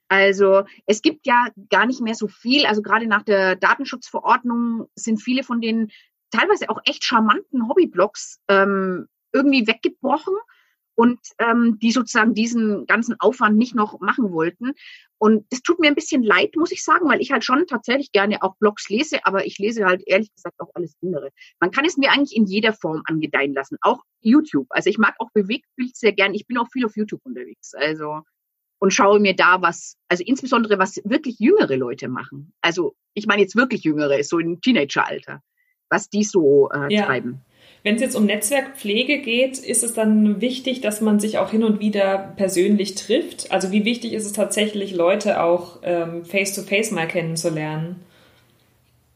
Also es gibt ja gar nicht mehr so viel. Also gerade nach der Datenschutzverordnung sind viele von den teilweise auch echt charmanten Hobbyblogs ähm, irgendwie weggebrochen und ähm, die sozusagen diesen ganzen Aufwand nicht noch machen wollten. Und es tut mir ein bisschen leid, muss ich sagen, weil ich halt schon tatsächlich gerne auch Blogs lese, aber ich lese halt ehrlich gesagt auch alles andere. Man kann es mir eigentlich in jeder Form angedeihen lassen, auch YouTube. Also ich mag auch Bewegtbild sehr gern. Ich bin auch viel auf YouTube unterwegs. Also und schaue mir da was, also insbesondere was wirklich jüngere Leute machen. Also ich meine jetzt wirklich jüngere, so im Teenageralter, was die so äh, ja. treiben. Wenn es jetzt um Netzwerkpflege geht, ist es dann wichtig, dass man sich auch hin und wieder persönlich trifft? Also wie wichtig ist es tatsächlich, Leute auch ähm, face-to-face mal kennenzulernen?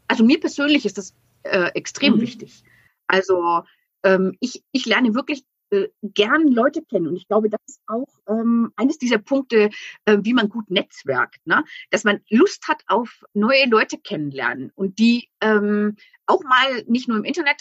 Also mir persönlich ist das äh, extrem mhm. wichtig. Also ähm, ich, ich lerne wirklich äh, gern Leute kennen. Und ich glaube, das ist auch ähm, eines dieser Punkte, äh, wie man gut netzwerkt, ne? dass man Lust hat auf neue Leute kennenlernen und die ähm, auch mal nicht nur im Internet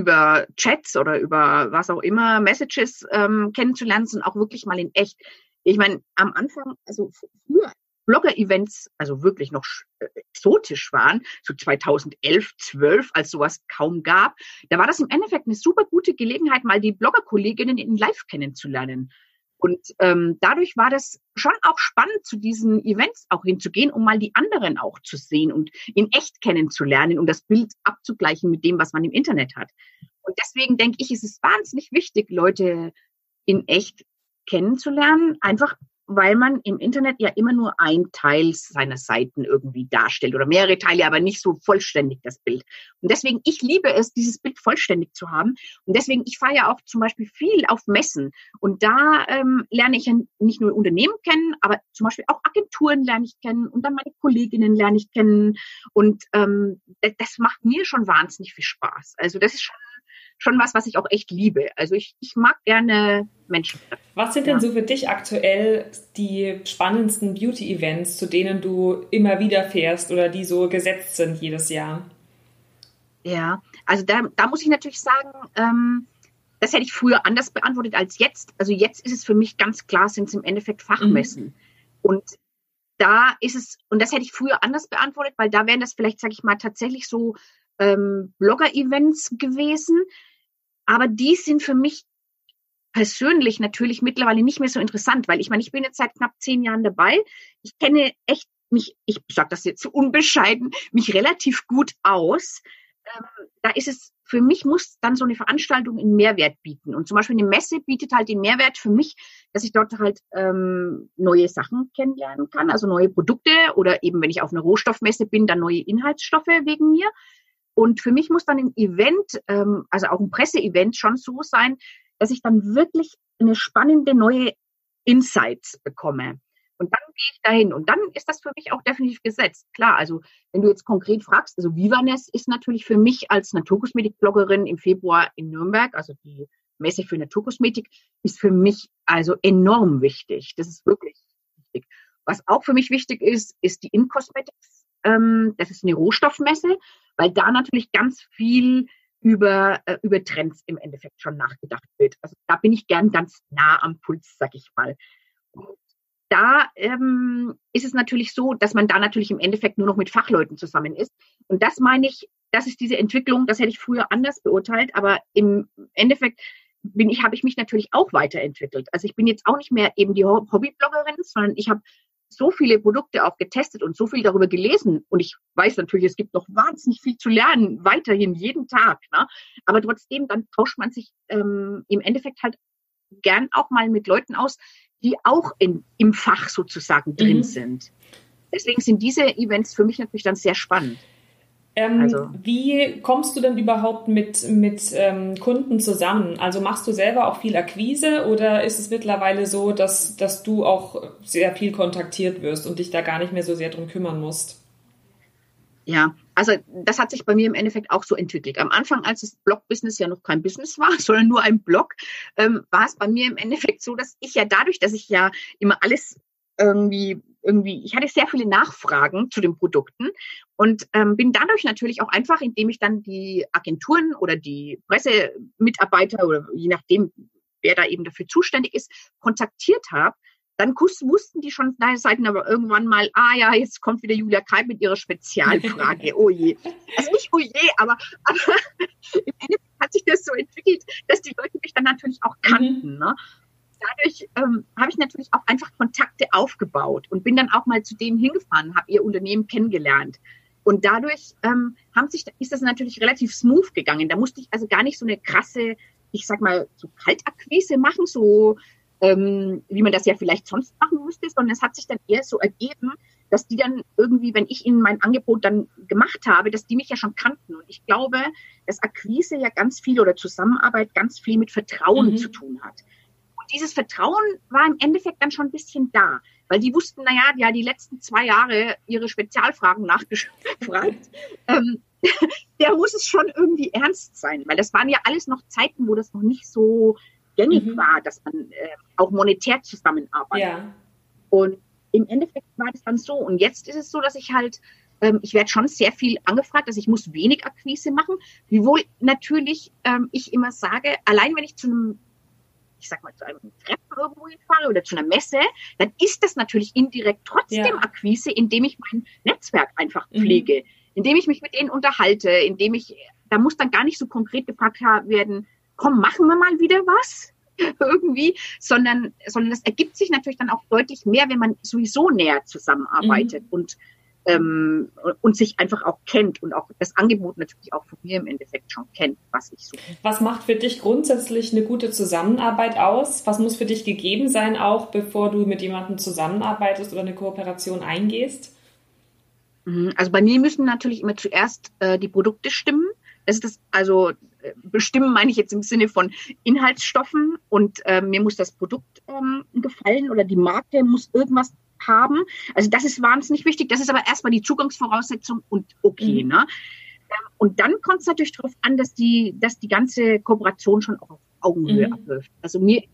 über Chats oder über was auch immer, Messages ähm, kennenzulernen, sondern auch wirklich mal in echt. Ich meine, am Anfang, also früher Blogger-Events, also wirklich noch äh, exotisch waren, so 2011, 12, als sowas kaum gab, da war das im Endeffekt eine super gute Gelegenheit, mal die Blogger-Kolleginnen in Live kennenzulernen. Und ähm, dadurch war das schon auch spannend, zu diesen Events auch hinzugehen, um mal die anderen auch zu sehen und in echt kennenzulernen und das Bild abzugleichen mit dem, was man im Internet hat. Und deswegen denke ich, ist es wahnsinnig wichtig, Leute in echt kennenzulernen, einfach weil man im Internet ja immer nur ein Teil seiner Seiten irgendwie darstellt oder mehrere Teile, aber nicht so vollständig das Bild. Und deswegen, ich liebe es, dieses Bild vollständig zu haben. Und deswegen, ich fahre ja auch zum Beispiel viel auf Messen. Und da ähm, lerne ich nicht nur Unternehmen kennen, aber zum Beispiel auch Agenturen lerne ich kennen und dann meine Kolleginnen lerne ich kennen. Und ähm, das, das macht mir schon wahnsinnig viel Spaß. Also das ist schon schon was, was ich auch echt liebe. Also ich, ich mag gerne Menschen. Was sind denn ja. so für dich aktuell die spannendsten Beauty-Events, zu denen du immer wieder fährst oder die so gesetzt sind jedes Jahr? Ja, also da, da muss ich natürlich sagen, ähm, das hätte ich früher anders beantwortet als jetzt. Also jetzt ist es für mich ganz klar, sind es im Endeffekt Fachmessen. Mhm. Und da ist es, und das hätte ich früher anders beantwortet, weil da wären das vielleicht, sage ich mal, tatsächlich so ähm, Blogger-Events gewesen. Aber die sind für mich persönlich natürlich mittlerweile nicht mehr so interessant, weil ich meine, ich bin jetzt seit knapp zehn Jahren dabei. Ich kenne echt mich, ich sage das jetzt so unbescheiden, mich relativ gut aus. Ähm, da ist es, für mich muss dann so eine Veranstaltung einen Mehrwert bieten. Und zum Beispiel eine Messe bietet halt den Mehrwert für mich, dass ich dort halt ähm, neue Sachen kennenlernen kann, also neue Produkte oder eben, wenn ich auf einer Rohstoffmesse bin, dann neue Inhaltsstoffe wegen mir. Und für mich muss dann ein Event, ähm, also auch ein Presseevent schon so sein, dass ich dann wirklich eine spannende neue Insights bekomme. Und dann gehe ich dahin. Und dann ist das für mich auch definitiv gesetzt. Klar, also wenn du jetzt konkret fragst, also Vivanes ist natürlich für mich als Naturkosmetik-Bloggerin im Februar in Nürnberg, also die Messe für Naturkosmetik, ist für mich also enorm wichtig. Das ist wirklich wichtig. Was auch für mich wichtig ist, ist die InCosmetics. Ähm, das ist eine Rohstoffmesse weil da natürlich ganz viel über, äh, über Trends im Endeffekt schon nachgedacht wird. Also da bin ich gern ganz nah am Puls, sag ich mal. Und da ähm, ist es natürlich so, dass man da natürlich im Endeffekt nur noch mit Fachleuten zusammen ist. Und das meine ich, das ist diese Entwicklung, das hätte ich früher anders beurteilt, aber im Endeffekt bin ich, habe ich mich natürlich auch weiterentwickelt. Also ich bin jetzt auch nicht mehr eben die Hobbybloggerin, sondern ich habe so viele Produkte auch getestet und so viel darüber gelesen. Und ich weiß natürlich, es gibt noch wahnsinnig viel zu lernen, weiterhin jeden Tag. Ne? Aber trotzdem, dann tauscht man sich ähm, im Endeffekt halt gern auch mal mit Leuten aus, die auch in, im Fach sozusagen drin mhm. sind. Deswegen sind diese Events für mich natürlich dann sehr spannend. Ähm, also. Wie kommst du denn überhaupt mit, mit ähm, Kunden zusammen? Also machst du selber auch viel Akquise oder ist es mittlerweile so, dass, dass du auch sehr viel kontaktiert wirst und dich da gar nicht mehr so sehr drum kümmern musst? Ja, also das hat sich bei mir im Endeffekt auch so entwickelt. Am Anfang, als das Blog-Business ja noch kein Business war, *laughs* sondern nur ein Blog, ähm, war es bei mir im Endeffekt so, dass ich ja dadurch, dass ich ja immer alles irgendwie irgendwie, ich hatte sehr viele Nachfragen zu den Produkten und ähm, bin dadurch natürlich auch einfach, indem ich dann die Agenturen oder die Pressemitarbeiter oder je nachdem, wer da eben dafür zuständig ist, kontaktiert habe, dann wussten die schon deine Seiten aber irgendwann mal, ah ja, jetzt kommt wieder Julia Kai mit ihrer Spezialfrage. *laughs* oh je. Also nicht oh je, aber, aber *laughs* im Endeffekt hat sich das so entwickelt, dass die Leute mich dann natürlich auch kannten. Mhm. Ne? Dadurch ähm, habe ich natürlich auch einfach Kontakte aufgebaut und bin dann auch mal zu denen hingefahren, habe ihr Unternehmen kennengelernt. Und dadurch ähm, haben sich, ist das natürlich relativ smooth gegangen. Da musste ich also gar nicht so eine krasse, ich sag mal, so Kaltakquise machen, so ähm, wie man das ja vielleicht sonst machen müsste, sondern es hat sich dann eher so ergeben, dass die dann irgendwie, wenn ich ihnen mein Angebot dann gemacht habe, dass die mich ja schon kannten. Und ich glaube, dass Akquise ja ganz viel oder Zusammenarbeit ganz viel mit Vertrauen mhm. zu tun hat dieses Vertrauen war im Endeffekt dann schon ein bisschen da, weil die wussten, naja, ja, die letzten zwei Jahre ihre Spezialfragen nachgefragt. *laughs* ähm, *laughs* der muss es schon irgendwie ernst sein, weil das waren ja alles noch Zeiten, wo das noch nicht so gängig mhm. war, dass man äh, auch monetär zusammenarbeitet. Ja. Und im Endeffekt war das dann so. Und jetzt ist es so, dass ich halt, ähm, ich werde schon sehr viel angefragt, dass ich muss wenig Akquise machen, wiewohl natürlich ähm, ich immer sage, allein wenn ich zu einem ich sag mal, zu einem Treffen irgendwo hinfahre oder zu einer Messe, dann ist das natürlich indirekt trotzdem ja. Akquise, indem ich mein Netzwerk einfach mhm. pflege, mhm. indem ich mich mit denen unterhalte, indem ich, da muss dann gar nicht so konkret gefragt werden, komm, machen wir mal wieder was *laughs* irgendwie, sondern, sondern das ergibt sich natürlich dann auch deutlich mehr, wenn man sowieso näher zusammenarbeitet mhm. und ähm, und sich einfach auch kennt und auch das Angebot natürlich auch von mir im Endeffekt schon kennt, was ich suche. Was macht für dich grundsätzlich eine gute Zusammenarbeit aus? Was muss für dich gegeben sein, auch bevor du mit jemandem zusammenarbeitest oder eine Kooperation eingehst? Mhm, also bei mir müssen natürlich immer zuerst äh, die Produkte stimmen. Das ist das, also äh, bestimmen meine ich jetzt im Sinne von Inhaltsstoffen und äh, mir muss das Produkt ähm, gefallen oder die Marke muss irgendwas haben. Also das ist wahnsinnig wichtig. Das ist aber erstmal die Zugangsvoraussetzung und okay. Mhm. Ne? Ähm, und dann kommt es natürlich darauf an, dass die, dass die ganze Kooperation schon auch auf Augenhöhe mhm. abläuft. Also mir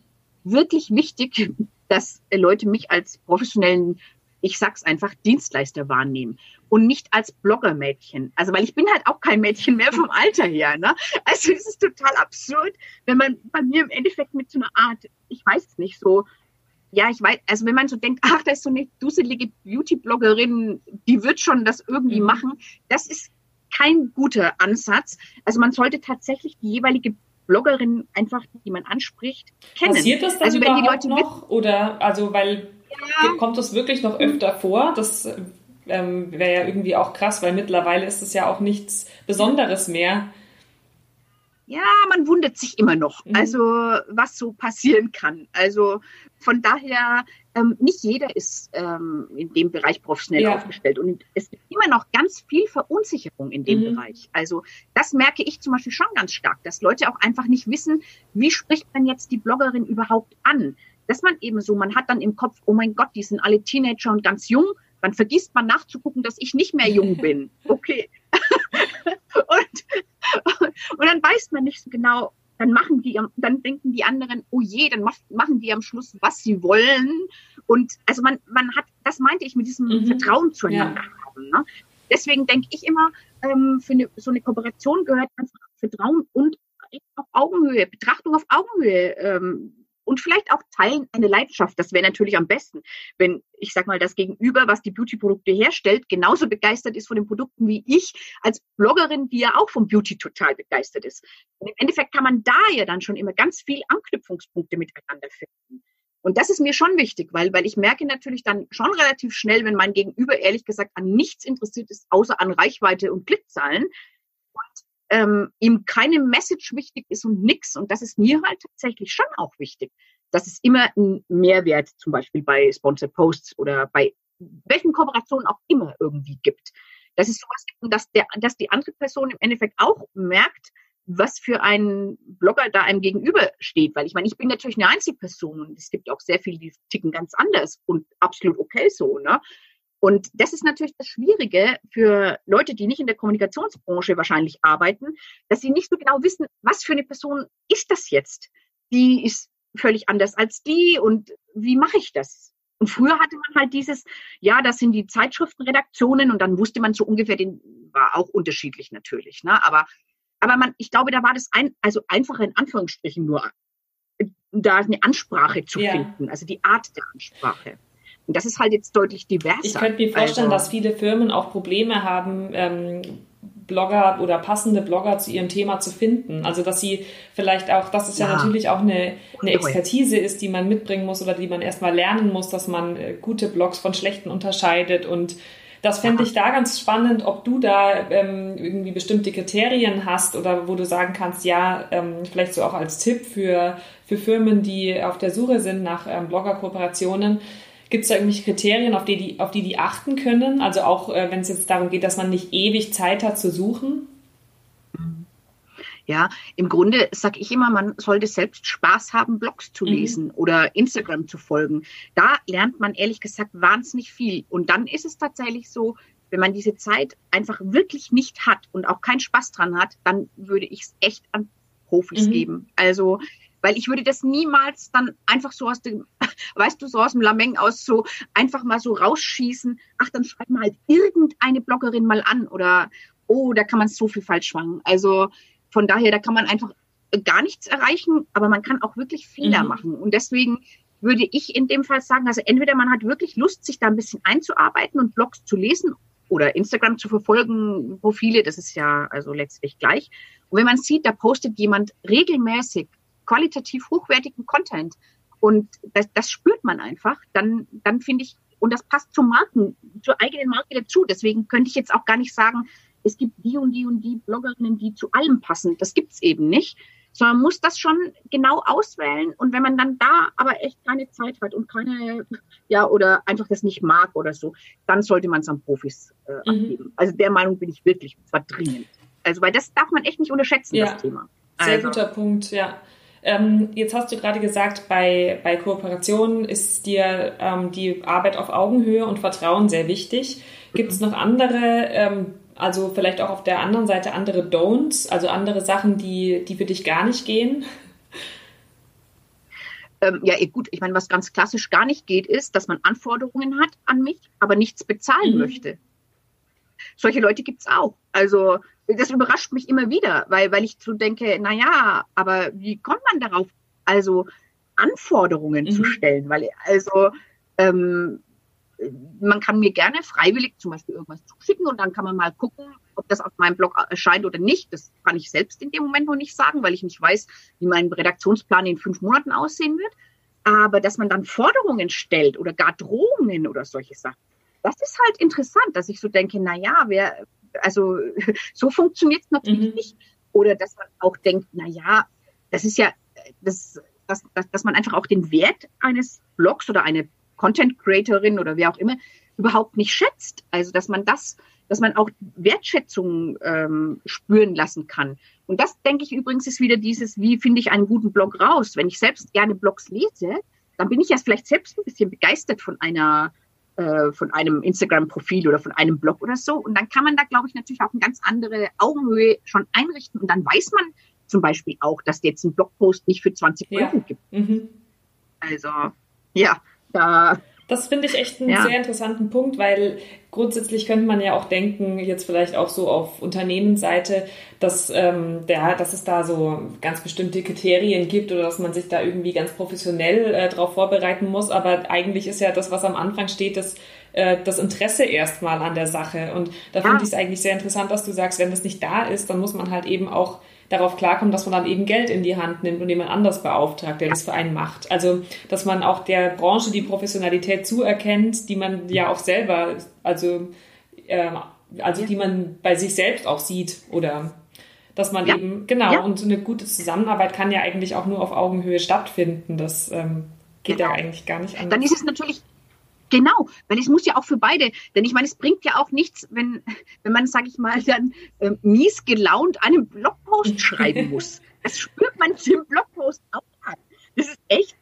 wirklich wichtig, *laughs* dass Leute mich als professionellen, ich sag's einfach, Dienstleister wahrnehmen und nicht als Bloggermädchen. Also weil ich bin halt auch kein Mädchen mehr vom Alter her. Ne? Also es ist total absurd, wenn man bei mir im Endeffekt mit so einer Art, ich weiß es nicht, so ja, ich weiß, also wenn man so denkt, ach, da ist so eine dusselige Beauty-Bloggerin, die wird schon das irgendwie mhm. machen, das ist kein guter Ansatz. Also man sollte tatsächlich die jeweilige Bloggerin einfach, die man anspricht, kennen. Passiert das dann also wenn die Leute noch? Oder also weil ja. kommt das wirklich noch öfter vor? Das ähm, wäre ja irgendwie auch krass, weil mittlerweile ist es ja auch nichts Besonderes mehr. Ja, man wundert sich immer noch, mhm. also was so passieren kann. Also von daher, ähm, nicht jeder ist ähm, in dem Bereich professionell ja. aufgestellt. Und es gibt immer noch ganz viel Verunsicherung in dem mhm. Bereich. Also das merke ich zum Beispiel schon ganz stark, dass Leute auch einfach nicht wissen, wie spricht man jetzt die Bloggerin überhaupt an? Dass man eben so, man hat dann im Kopf, oh mein Gott, die sind alle Teenager und ganz jung. Dann vergisst man nachzugucken, dass ich nicht mehr jung *laughs* bin. Okay. *laughs* und, und dann weiß man nicht so genau, dann machen die, dann denken die anderen, oh je, dann machen die am Schluss, was sie wollen. Und also man, man hat, das meinte ich mit diesem mhm. Vertrauen zueinander ja. haben. Ne? Deswegen denke ich immer, ähm, für eine, so eine Kooperation gehört einfach Vertrauen und auf Augenhöhe, Betrachtung auf Augenhöhe. Ähm, und vielleicht auch teilen eine Leidenschaft. Das wäre natürlich am besten, wenn ich sag mal das Gegenüber, was die Beauty-Produkte herstellt, genauso begeistert ist von den Produkten wie ich als Bloggerin, die ja auch vom Beauty total begeistert ist. Und im Endeffekt kann man da ja dann schon immer ganz viel Anknüpfungspunkte miteinander finden. Und das ist mir schon wichtig, weil, weil ich merke natürlich dann schon relativ schnell, wenn mein Gegenüber ehrlich gesagt an nichts interessiert ist, außer an Reichweite und Klickzahlen. Und ähm, ihm keine Message wichtig ist und nix. Und das ist mir halt tatsächlich schon auch wichtig, dass es immer einen Mehrwert zum Beispiel bei Sponsored Posts oder bei welchen Kooperationen auch immer irgendwie gibt. Dass es sowas gibt und dass, der, dass die andere Person im Endeffekt auch merkt, was für ein Blogger da einem gegenüber steht. Weil ich meine, ich bin natürlich eine Einzelperson und es gibt auch sehr viele, die ticken ganz anders und absolut okay so. Ne? Und das ist natürlich das Schwierige für Leute, die nicht in der Kommunikationsbranche wahrscheinlich arbeiten, dass sie nicht so genau wissen, was für eine Person ist das jetzt? Die ist völlig anders als die und wie mache ich das? Und früher hatte man halt dieses, ja, das sind die Zeitschriftenredaktionen und dann wusste man so ungefähr, den war auch unterschiedlich natürlich, ne? Aber, aber man, ich glaube, da war das ein, also einfacher in Anführungsstrichen nur, da eine Ansprache zu ja. finden, also die Art der Ansprache. Und das ist halt jetzt deutlich diverser. Ich könnte mir vorstellen, also, dass viele Firmen auch Probleme haben, ähm, Blogger oder passende Blogger zu ihrem Thema zu finden. Also dass sie vielleicht auch, dass es ja, ja natürlich auch eine, eine Expertise ist, die man mitbringen muss oder die man erstmal lernen muss, dass man äh, gute Blogs von schlechten unterscheidet. Und das fände ich da ganz spannend, ob du da ähm, irgendwie bestimmte Kriterien hast oder wo du sagen kannst, ja, ähm, vielleicht so auch als Tipp für, für Firmen, die auf der Suche sind nach ähm, Blogger-Kooperationen Gibt es da irgendwelche Kriterien, auf die, die, auf die die achten können? Also auch, äh, wenn es jetzt darum geht, dass man nicht ewig Zeit hat zu suchen? Ja, im Grunde sage ich immer, man sollte selbst Spaß haben, Blogs zu mhm. lesen mhm. oder Instagram zu folgen. Da lernt man ehrlich gesagt wahnsinnig viel. Und dann ist es tatsächlich so, wenn man diese Zeit einfach wirklich nicht hat und auch keinen Spaß dran hat, dann würde ich es echt an Profis mhm. geben. Also, weil ich würde das niemals dann einfach so aus dem, weißt du, so aus dem Lameng aus so einfach mal so rausschießen. Ach, dann schreibt man halt irgendeine Bloggerin mal an oder, oh, da kann man so viel falsch machen. Also, von daher, da kann man einfach gar nichts erreichen, aber man kann auch wirklich Fehler mhm. machen. Und deswegen würde ich in dem Fall sagen, also entweder man hat wirklich Lust, sich da ein bisschen einzuarbeiten und Blogs zu lesen oder Instagram zu verfolgen, Profile, das ist ja also letztlich gleich. Und wenn man sieht, da postet jemand regelmäßig qualitativ hochwertigen Content und das, das spürt man einfach, dann, dann finde ich, und das passt zum Marken, zur eigenen Marke dazu. Deswegen könnte ich jetzt auch gar nicht sagen, es gibt die und die und die Bloggerinnen, die zu allem passen. Das gibt's eben nicht. Sondern man muss das schon genau auswählen. Und wenn man dann da aber echt keine Zeit hat und keine, ja, oder einfach das nicht mag oder so, dann sollte man es an Profis äh, mhm. abgeben. Also der Meinung bin ich wirklich, zwar dringend. Also, weil das darf man echt nicht unterschätzen, ja. das Thema. Sehr also. guter Punkt, ja. Ähm, jetzt hast du gerade gesagt, bei, bei Kooperationen ist dir ähm, die Arbeit auf Augenhöhe und Vertrauen sehr wichtig. Gibt es noch andere ähm, also vielleicht auch auf der anderen Seite andere Don'ts, also andere Sachen, die, die für dich gar nicht gehen? Ähm, ja, eh, gut, ich meine, was ganz klassisch gar nicht geht, ist, dass man Anforderungen hat an mich, aber nichts bezahlen mhm. möchte. Solche Leute gibt es auch. Also das überrascht mich immer wieder, weil, weil ich so denke, na ja, aber wie kommt man darauf, also Anforderungen mhm. zu stellen? Weil also ähm, man kann mir gerne freiwillig zum Beispiel irgendwas zuschicken und dann kann man mal gucken, ob das auf meinem Blog erscheint oder nicht. Das kann ich selbst in dem Moment noch nicht sagen, weil ich nicht weiß, wie mein Redaktionsplan in fünf Monaten aussehen wird. Aber dass man dann Forderungen stellt oder gar Drohungen oder solche Sachen, das ist halt interessant, dass ich so denke, na ja, wer, also *laughs* so funktioniert es natürlich mhm. nicht. Oder dass man auch denkt, na ja, das ist ja, das, dass, dass, dass man einfach auch den Wert eines Blogs oder eine Content Creatorin oder wer auch immer überhaupt nicht schätzt. Also dass man das, dass man auch Wertschätzung ähm, spüren lassen kann. Und das denke ich übrigens ist wieder dieses, wie finde ich einen guten Blog raus? Wenn ich selbst gerne Blogs lese, dann bin ich ja vielleicht selbst ein bisschen begeistert von einer äh, von einem Instagram-Profil oder von einem Blog oder so. Und dann kann man da, glaube ich, natürlich auch eine ganz andere Augenhöhe schon einrichten. Und dann weiß man zum Beispiel auch, dass jetzt ein Blogpost nicht für 20 Euro ja. gibt. Mhm. Also, ja, da. Das finde ich echt einen ja. sehr interessanten Punkt, weil grundsätzlich könnte man ja auch denken, jetzt vielleicht auch so auf Unternehmensseite, dass, ähm, der, dass es da so ganz bestimmte Kriterien gibt oder dass man sich da irgendwie ganz professionell äh, darauf vorbereiten muss. Aber eigentlich ist ja das, was am Anfang steht, das, äh, das Interesse erstmal an der Sache. Und da ja. finde ich es eigentlich sehr interessant, dass du sagst, wenn das nicht da ist, dann muss man halt eben auch darauf klarkommen, dass man dann eben Geld in die Hand nimmt und jemand anders beauftragt, der das für einen macht. Also, dass man auch der Branche die Professionalität zuerkennt, die man ja auch selber, also, äh, also die man bei sich selbst auch sieht oder dass man ja. eben, genau, ja. und eine gute Zusammenarbeit kann ja eigentlich auch nur auf Augenhöhe stattfinden. Das ähm, geht genau. ja eigentlich gar nicht anders. Dann ist es natürlich Genau, weil es muss ja auch für beide, denn ich meine, es bringt ja auch nichts, wenn, wenn man, sage ich mal, dann äh, mies gelaunt einen Blogpost *laughs* schreiben muss. Das spürt man im Blogpost auch an. Das ist echt.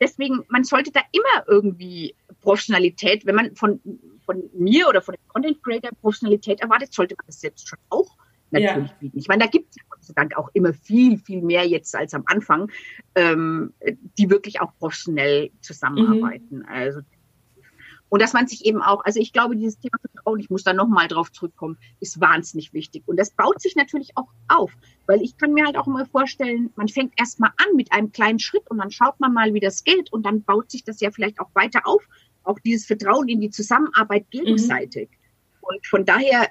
Deswegen, man sollte da immer irgendwie Professionalität, wenn man von, von mir oder von dem Content Creator Professionalität erwartet, sollte man das selbst schon auch natürlich ja. bieten. Ich meine, da gibt es ja Gott sei Dank auch immer viel, viel mehr jetzt als am Anfang, ähm, die wirklich auch professionell zusammenarbeiten. Mhm. Also und dass man sich eben auch, also ich glaube, dieses Thema Vertrauen, ich muss da nochmal drauf zurückkommen, ist wahnsinnig wichtig. Und das baut sich natürlich auch auf, weil ich kann mir halt auch immer vorstellen, man fängt erstmal an mit einem kleinen Schritt und dann schaut man mal, wie das geht und dann baut sich das ja vielleicht auch weiter auf. Auch dieses Vertrauen in die Zusammenarbeit gegenseitig. Mhm. Und von daher,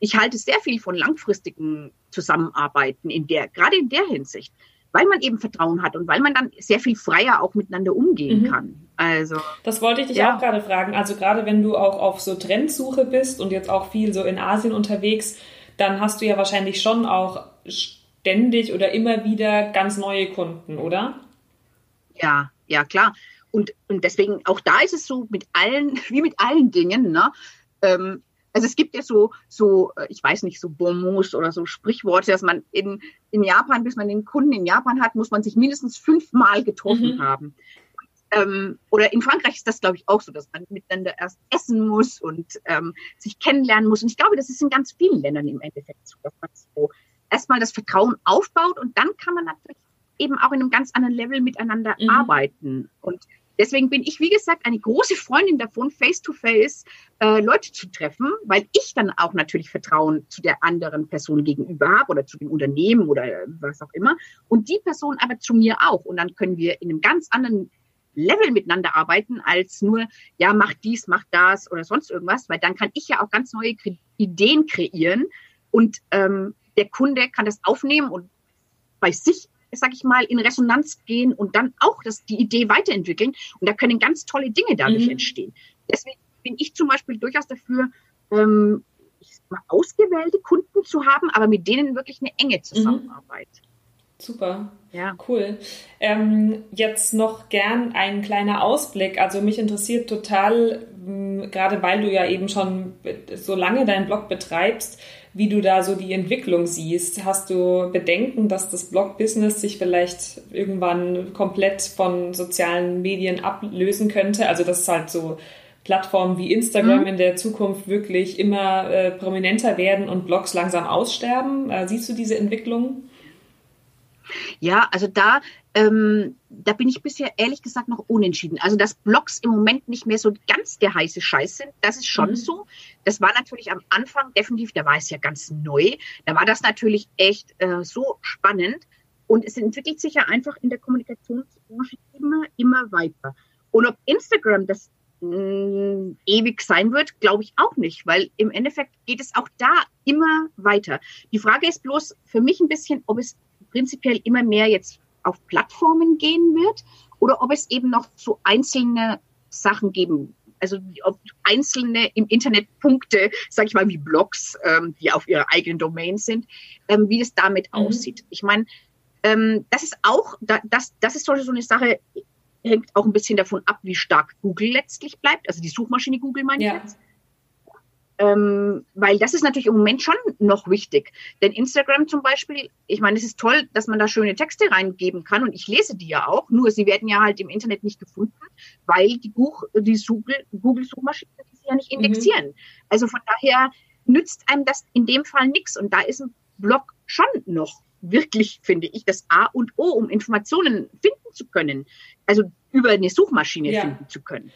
ich halte sehr viel von langfristigen Zusammenarbeiten in der, gerade in der Hinsicht weil man eben Vertrauen hat und weil man dann sehr viel freier auch miteinander umgehen mhm. kann. Also das wollte ich dich ja. auch gerade fragen. Also gerade wenn du auch auf so Trendsuche bist und jetzt auch viel so in Asien unterwegs, dann hast du ja wahrscheinlich schon auch ständig oder immer wieder ganz neue Kunden, oder? Ja, ja klar. Und, und deswegen auch da ist es so mit allen, *laughs* wie mit allen Dingen, ne? Ähm, Also es gibt ja so, so, äh, ich weiß nicht, so Bonmots oder so Sprichworte, dass man in, in Japan, bis man den Kunden in Japan hat, muss man sich mindestens fünfmal getroffen mhm. haben. Ähm, oder in Frankreich ist das, glaube ich, auch so, dass man miteinander erst essen muss und ähm, sich kennenlernen muss. Und ich glaube, das ist in ganz vielen Ländern im Endeffekt so, dass man so erstmal das Vertrauen aufbaut und dann kann man natürlich eben auch in einem ganz anderen Level miteinander mhm. arbeiten. Und Deswegen bin ich, wie gesagt, eine große Freundin davon, face-to-face äh, Leute zu treffen, weil ich dann auch natürlich Vertrauen zu der anderen Person gegenüber habe oder zu dem Unternehmen oder was auch immer. Und die Person aber zu mir auch. Und dann können wir in einem ganz anderen Level miteinander arbeiten, als nur, ja, mach dies, mach das oder sonst irgendwas, weil dann kann ich ja auch ganz neue Ideen kreieren und ähm, der Kunde kann das aufnehmen und bei sich sag ich mal, in Resonanz gehen und dann auch das, die Idee weiterentwickeln. Und da können ganz tolle Dinge dadurch mhm. entstehen. Deswegen bin ich zum Beispiel durchaus dafür, ähm, ich sag mal, ausgewählte Kunden zu haben, aber mit denen wirklich eine enge Zusammenarbeit. Mhm. Super. Ja. Cool. Ähm, jetzt noch gern ein kleiner Ausblick. Also mich interessiert total, gerade weil du ja eben schon so lange deinen Blog betreibst, wie du da so die Entwicklung siehst. Hast du Bedenken, dass das Blog-Business sich vielleicht irgendwann komplett von sozialen Medien ablösen könnte? Also dass halt so Plattformen wie Instagram mhm. in der Zukunft wirklich immer äh, prominenter werden und Blogs langsam aussterben. Äh, siehst du diese Entwicklung? Ja, also da, ähm, da bin ich bisher ehrlich gesagt noch unentschieden. Also dass Blogs im Moment nicht mehr so ganz der heiße Scheiß sind, das ist schon mhm. so. Das war natürlich am Anfang definitiv, da war es ja ganz neu. Da war das natürlich echt äh, so spannend. Und es entwickelt sich ja einfach in der Kommunikationsbranche immer, immer weiter. Und ob Instagram das mh, mm, ewig sein wird, glaube ich auch nicht, weil im Endeffekt geht es auch da immer weiter. Die Frage ist bloß für mich ein bisschen, ob es prinzipiell immer mehr jetzt auf Plattformen gehen wird oder ob es eben noch so einzelne Sachen geben also ob einzelne im Internet Punkte, sag ich mal, wie Blogs, ähm, die auf ihrer eigenen Domain sind, ähm, wie es damit mhm. aussieht. Ich meine, ähm, das ist auch, da, das, das ist so eine Sache, hängt auch ein bisschen davon ab, wie stark Google letztlich bleibt, also die Suchmaschine Google meine ich ja. jetzt. Ähm, weil das ist natürlich im Moment schon noch wichtig. Denn Instagram zum Beispiel, ich meine, es ist toll, dass man da schöne Texte reingeben kann und ich lese die ja auch, nur sie werden ja halt im Internet nicht gefunden, weil die, Buch, die Google-Suchmaschinen sie ja nicht mhm. indexieren. Mhm. Also von daher nützt einem das in dem Fall nichts und da ist ein Blog schon noch wirklich, finde ich, das A und O, um Informationen finden zu können. Also über eine Suchmaschine ja. finden zu können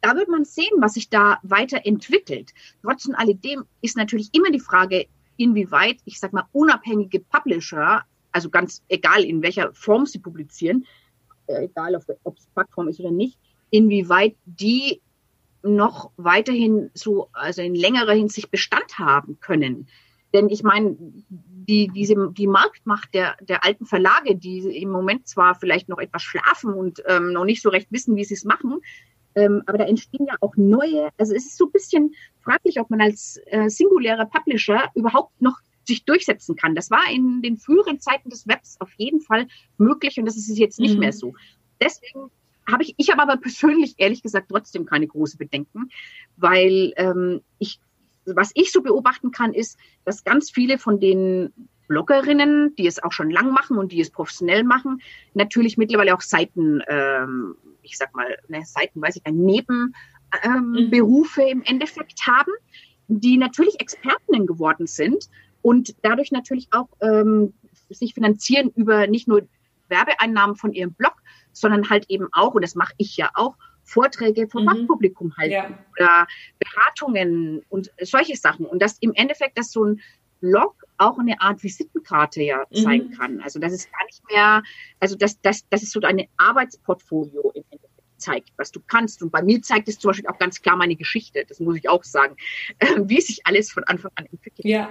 da wird man sehen, was sich da weiterentwickelt. Trotz alledem ist natürlich immer die Frage, inwieweit, ich sag mal, unabhängige Publisher, also ganz egal in welcher Form sie publizieren, äh, egal ob es Plattform ist oder nicht, inwieweit die noch weiterhin so, also in längerer Hinsicht Bestand haben können. Denn ich meine, die, diese, die Marktmacht der, der alten Verlage, die im Moment zwar vielleicht noch etwas schlafen und ähm, noch nicht so recht wissen, wie sie es machen, ähm, aber da entstehen ja auch neue, also es ist so ein bisschen fraglich, ob man als äh, singulärer Publisher überhaupt noch sich durchsetzen kann. Das war in den früheren Zeiten des Webs auf jeden Fall möglich und das ist jetzt nicht mhm. mehr so. Deswegen habe ich, ich habe aber persönlich ehrlich gesagt trotzdem keine große Bedenken, weil ähm, ich, was ich so beobachten kann, ist, dass ganz viele von den Bloggerinnen, die es auch schon lang machen und die es professionell machen, natürlich mittlerweile auch Seiten ähm, ich sag mal, ne, Seiten, weiß ich Nebenberufe ähm, mhm. im Endeffekt haben, die natürlich Expertinnen geworden sind und dadurch natürlich auch ähm, sich finanzieren über nicht nur Werbeeinnahmen von ihrem Blog, sondern halt eben auch, und das mache ich ja auch, Vorträge vom mhm. Fachpublikum halten ja. oder Beratungen und solche Sachen. Und das im Endeffekt, dass so ein Blog auch eine Art Visitenkarte ja zeigen mhm. kann. Also das ist gar nicht mehr, also das, das, das ist so ein Arbeitsportfolio im Endeffekt zeigt, was du kannst. Und bei mir zeigt es zum Beispiel auch ganz klar meine Geschichte, das muss ich auch sagen, äh, wie sich alles von Anfang an entwickelt. Ja.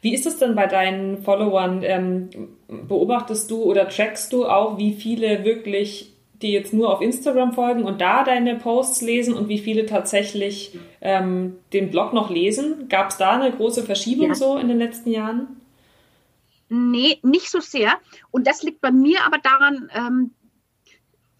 Wie ist es denn bei deinen Followern? Ähm, beobachtest du oder trackst du auch, wie viele wirklich die jetzt nur auf Instagram folgen und da deine Posts lesen und wie viele tatsächlich ähm, den Blog noch lesen? Gab es da eine große Verschiebung ja. so in den letzten Jahren? Nee, nicht so sehr. Und das liegt bei mir aber daran, ähm,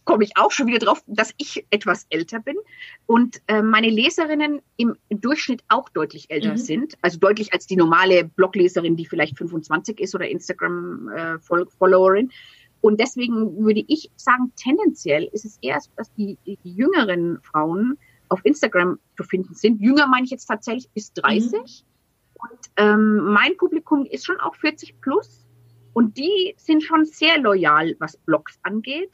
komme ich auch schon wieder drauf, dass ich etwas älter bin und äh, meine Leserinnen im, im, Durchschnitt auch deutlich älter mhm. sind. Also deutlich als die normale Blogleserin, die vielleicht 25 ist oder Instagram-Followerin. Äh, und deswegen würde ich sagen, tendenziell ist es eher, dass die, die, die jüngeren Frauen auf Instagram zu finden sind. Jünger meine ich jetzt tatsächlich bis 30. Mhm. Und ähm, mein Publikum ist schon auch 40 plus. Und die sind schon sehr loyal, was Blogs angeht.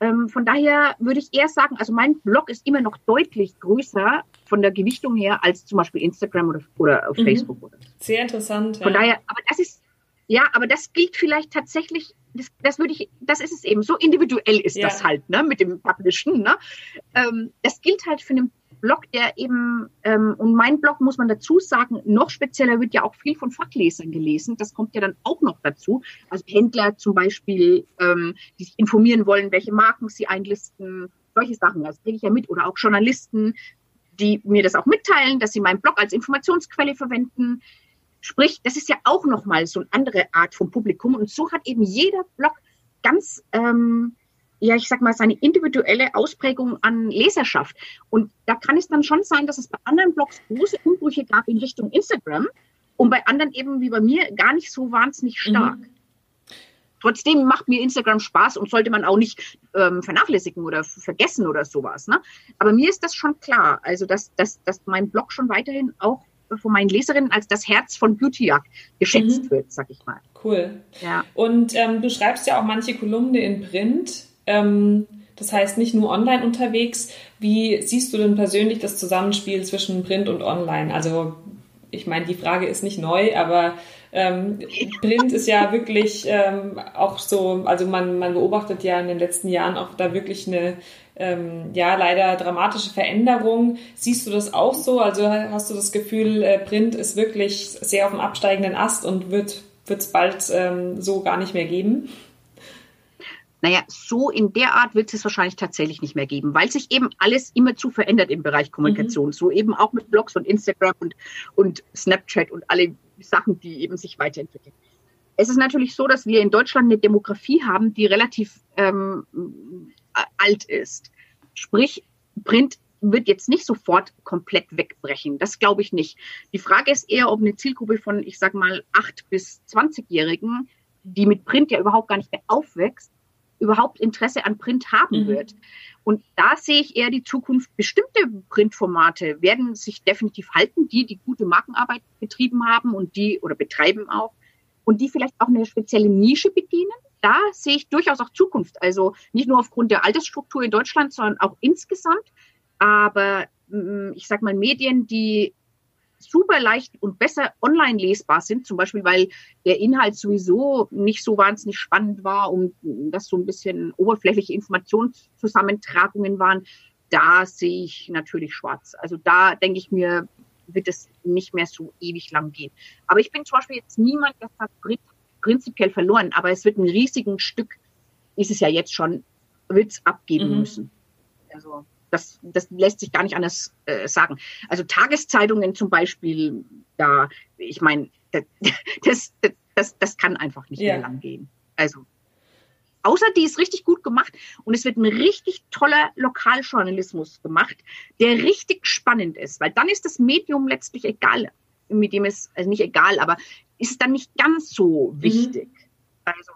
Ähm, von daher würde ich eher sagen, also mein Blog ist immer noch deutlich größer von der Gewichtung her als zum Beispiel Instagram oder, oder auf mhm. Facebook. Oder Sehr interessant. Von ja. daher, aber das ist, ja, aber das gilt vielleicht tatsächlich, das, das würde ich, das ist es eben. So individuell ist ja. das halt, ne, mit dem Publishen, ne. Ähm, das gilt halt für einen Blog, der eben, ähm, und mein Blog muss man dazu sagen, noch spezieller wird ja auch viel von Fachlesern gelesen. Das kommt ja dann auch noch dazu. Also Händler zum Beispiel, ähm, die sich informieren wollen, welche Marken sie einlisten, solche Sachen. Das kriege ich ja mit. Oder auch Journalisten, die mir das auch mitteilen, dass sie meinen Blog als Informationsquelle verwenden. Sprich, das ist ja auch nochmal so eine andere Art von Publikum. Und so hat eben jeder Blog ganz ähm, ja, ich sag mal, seine individuelle Ausprägung an Leserschaft. Und da kann es dann schon sein, dass es bei anderen Blogs große Umbrüche gab in Richtung Instagram und bei anderen eben wie bei mir gar nicht so wahnsinnig mhm. stark. Mhm. Trotzdem macht mir Instagram Spaß und sollte man auch nicht ähm, vernachlässigen oder vergessen oder sowas. Ne? Aber mir ist das schon klar, also dass, dass, dass mein Blog schon weiterhin auch von meinen Leserinnen als das Herz von Beauty Jagd geschätzt mhm. wird, sag ich mal. Cool. Ja. Und ähm, du schreibst ja auch manche Kolumne in Print. Ähm, das heißt, nicht nur online unterwegs. Wie siehst du denn persönlich das Zusammenspiel zwischen Print und Online? Also, ich meine, die Frage ist nicht neu, aber ähm, Print ist ja wirklich ähm, auch so, also man, man beobachtet ja in den letzten Jahren auch da wirklich eine, ähm, ja, leider dramatische Veränderung. Siehst du das auch so? Also hast du das Gefühl, äh, Print ist wirklich sehr auf dem absteigenden Ast und wird es bald ähm, so gar nicht mehr geben? Naja, so in der Art wird es wahrscheinlich tatsächlich nicht mehr geben, weil sich eben alles immer zu verändert im Bereich Kommunikation. Mhm. So eben auch mit Blogs und Instagram und, und Snapchat und alle Sachen, die eben sich weiterentwickeln. Es ist natürlich so, dass wir in Deutschland eine Demografie haben, die relativ ähm, alt ist. Sprich, Print wird jetzt nicht sofort komplett wegbrechen. Das glaube ich nicht. Die Frage ist eher, ob eine Zielgruppe von, ich sage mal, 8 bis 20-Jährigen, die mit Print ja überhaupt gar nicht mehr aufwächst, überhaupt Interesse an Print haben mhm. wird. Und da sehe ich eher die Zukunft. Bestimmte Printformate werden sich definitiv halten, die, die gute Markenarbeit betrieben haben und die oder betreiben auch und die vielleicht auch eine spezielle Nische bedienen. Da sehe ich durchaus auch Zukunft. Also nicht nur aufgrund der Altersstruktur in Deutschland, sondern auch insgesamt. Aber mm, ich sage mal, Medien, die super leicht und besser online lesbar sind, zum Beispiel, weil der Inhalt sowieso nicht so wahnsinnig spannend war und das so ein bisschen oberflächliche Informationszusammentragungen waren, da sehe ich natürlich schwarz. Also da denke ich mir, wird es nicht mehr so ewig lang gehen. Aber ich bin zum Beispiel jetzt niemand, der sagt, prinzipiell verloren, aber es wird ein riesigen Stück, ist es ja jetzt schon, wird es abgeben mhm. müssen. Also das, das lässt sich gar nicht anders äh, sagen. Also Tageszeitungen zum Beispiel, da, ich meine, *laughs* das, das, das, das kann einfach nicht ja. mehr lang gehen. Also außer die ist richtig gut gemacht und es wird ein richtig toller Lokaljournalismus gemacht, der richtig spannend ist, weil dann ist das Medium letztlich egal, mit dem es, also nicht egal, aber ist dann nicht ganz so mhm. wichtig. Mhm. Also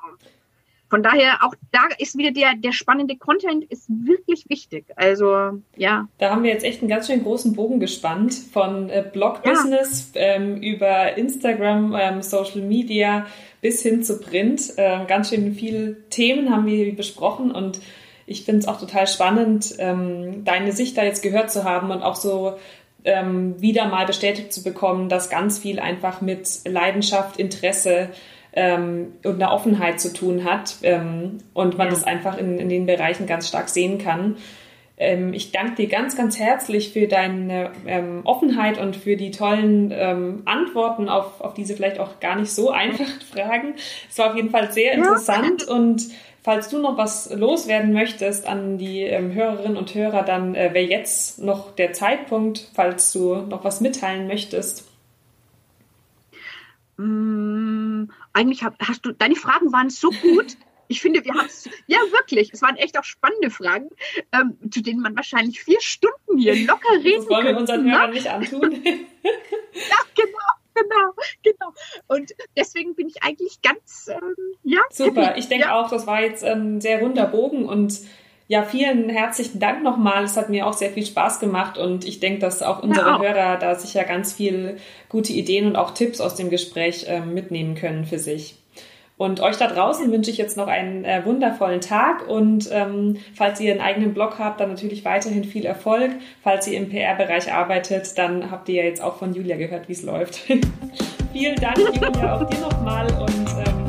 von daher auch da ist wieder der, der spannende Content ist wirklich wichtig. Also ja. Da haben wir jetzt echt einen ganz schön großen Bogen gespannt von äh, Blog-Business ja. ähm, über Instagram, ähm, Social Media bis hin zu Print. Ähm, ganz schön viele Themen haben wir besprochen und ich finde es auch total spannend, ähm, deine Sicht da jetzt gehört zu haben und auch so ähm, wieder mal bestätigt zu bekommen, dass ganz viel einfach mit Leidenschaft, Interesse ähm, und einer Offenheit zu tun hat ähm, und man ja. das einfach in, in den Bereichen ganz stark sehen kann. Ähm, ich danke dir ganz, ganz herzlich für deine ähm, Offenheit und für die tollen ähm, Antworten auf, auf diese vielleicht auch gar nicht so *laughs* einfachen Fragen. Es war auf jeden Fall sehr interessant ja. und falls du noch was loswerden möchtest an die ähm, Hörerinnen und Hörer, dann äh, wäre jetzt noch der Zeitpunkt, falls du noch was mitteilen möchtest. Mm, eigentlich hab, hast du, deine Fragen waren so gut. *laughs* Ich finde, wir haben es, ja wirklich, es waren echt auch spannende Fragen, ähm, zu denen man wahrscheinlich vier Stunden hier locker reden Das wollen wir unseren ne? Hörern nicht antun. *laughs* Ja, genau, genau, genau. Und deswegen bin ich eigentlich ganz, ähm, ja. Super, happy. ich denke ja. auch, das war jetzt ein sehr runder Bogen und ja, vielen herzlichen Dank nochmal. Es hat mir auch sehr viel Spaß gemacht und ich denke, dass auch unsere Ja, auch. Hörer da sicher ganz viel gute Ideen und auch Tipps aus dem Gespräch ähm, mitnehmen können für sich. Und euch da draußen wünsche ich jetzt noch einen äh, wundervollen Tag und ähm, falls ihr einen eigenen Blog habt, dann natürlich weiterhin viel Erfolg. Falls ihr im PR-Bereich arbeitet, dann habt ihr ja jetzt auch von Julia gehört, wie es läuft. *laughs* Vielen Dank, Julia, auch dir nochmal und ähm,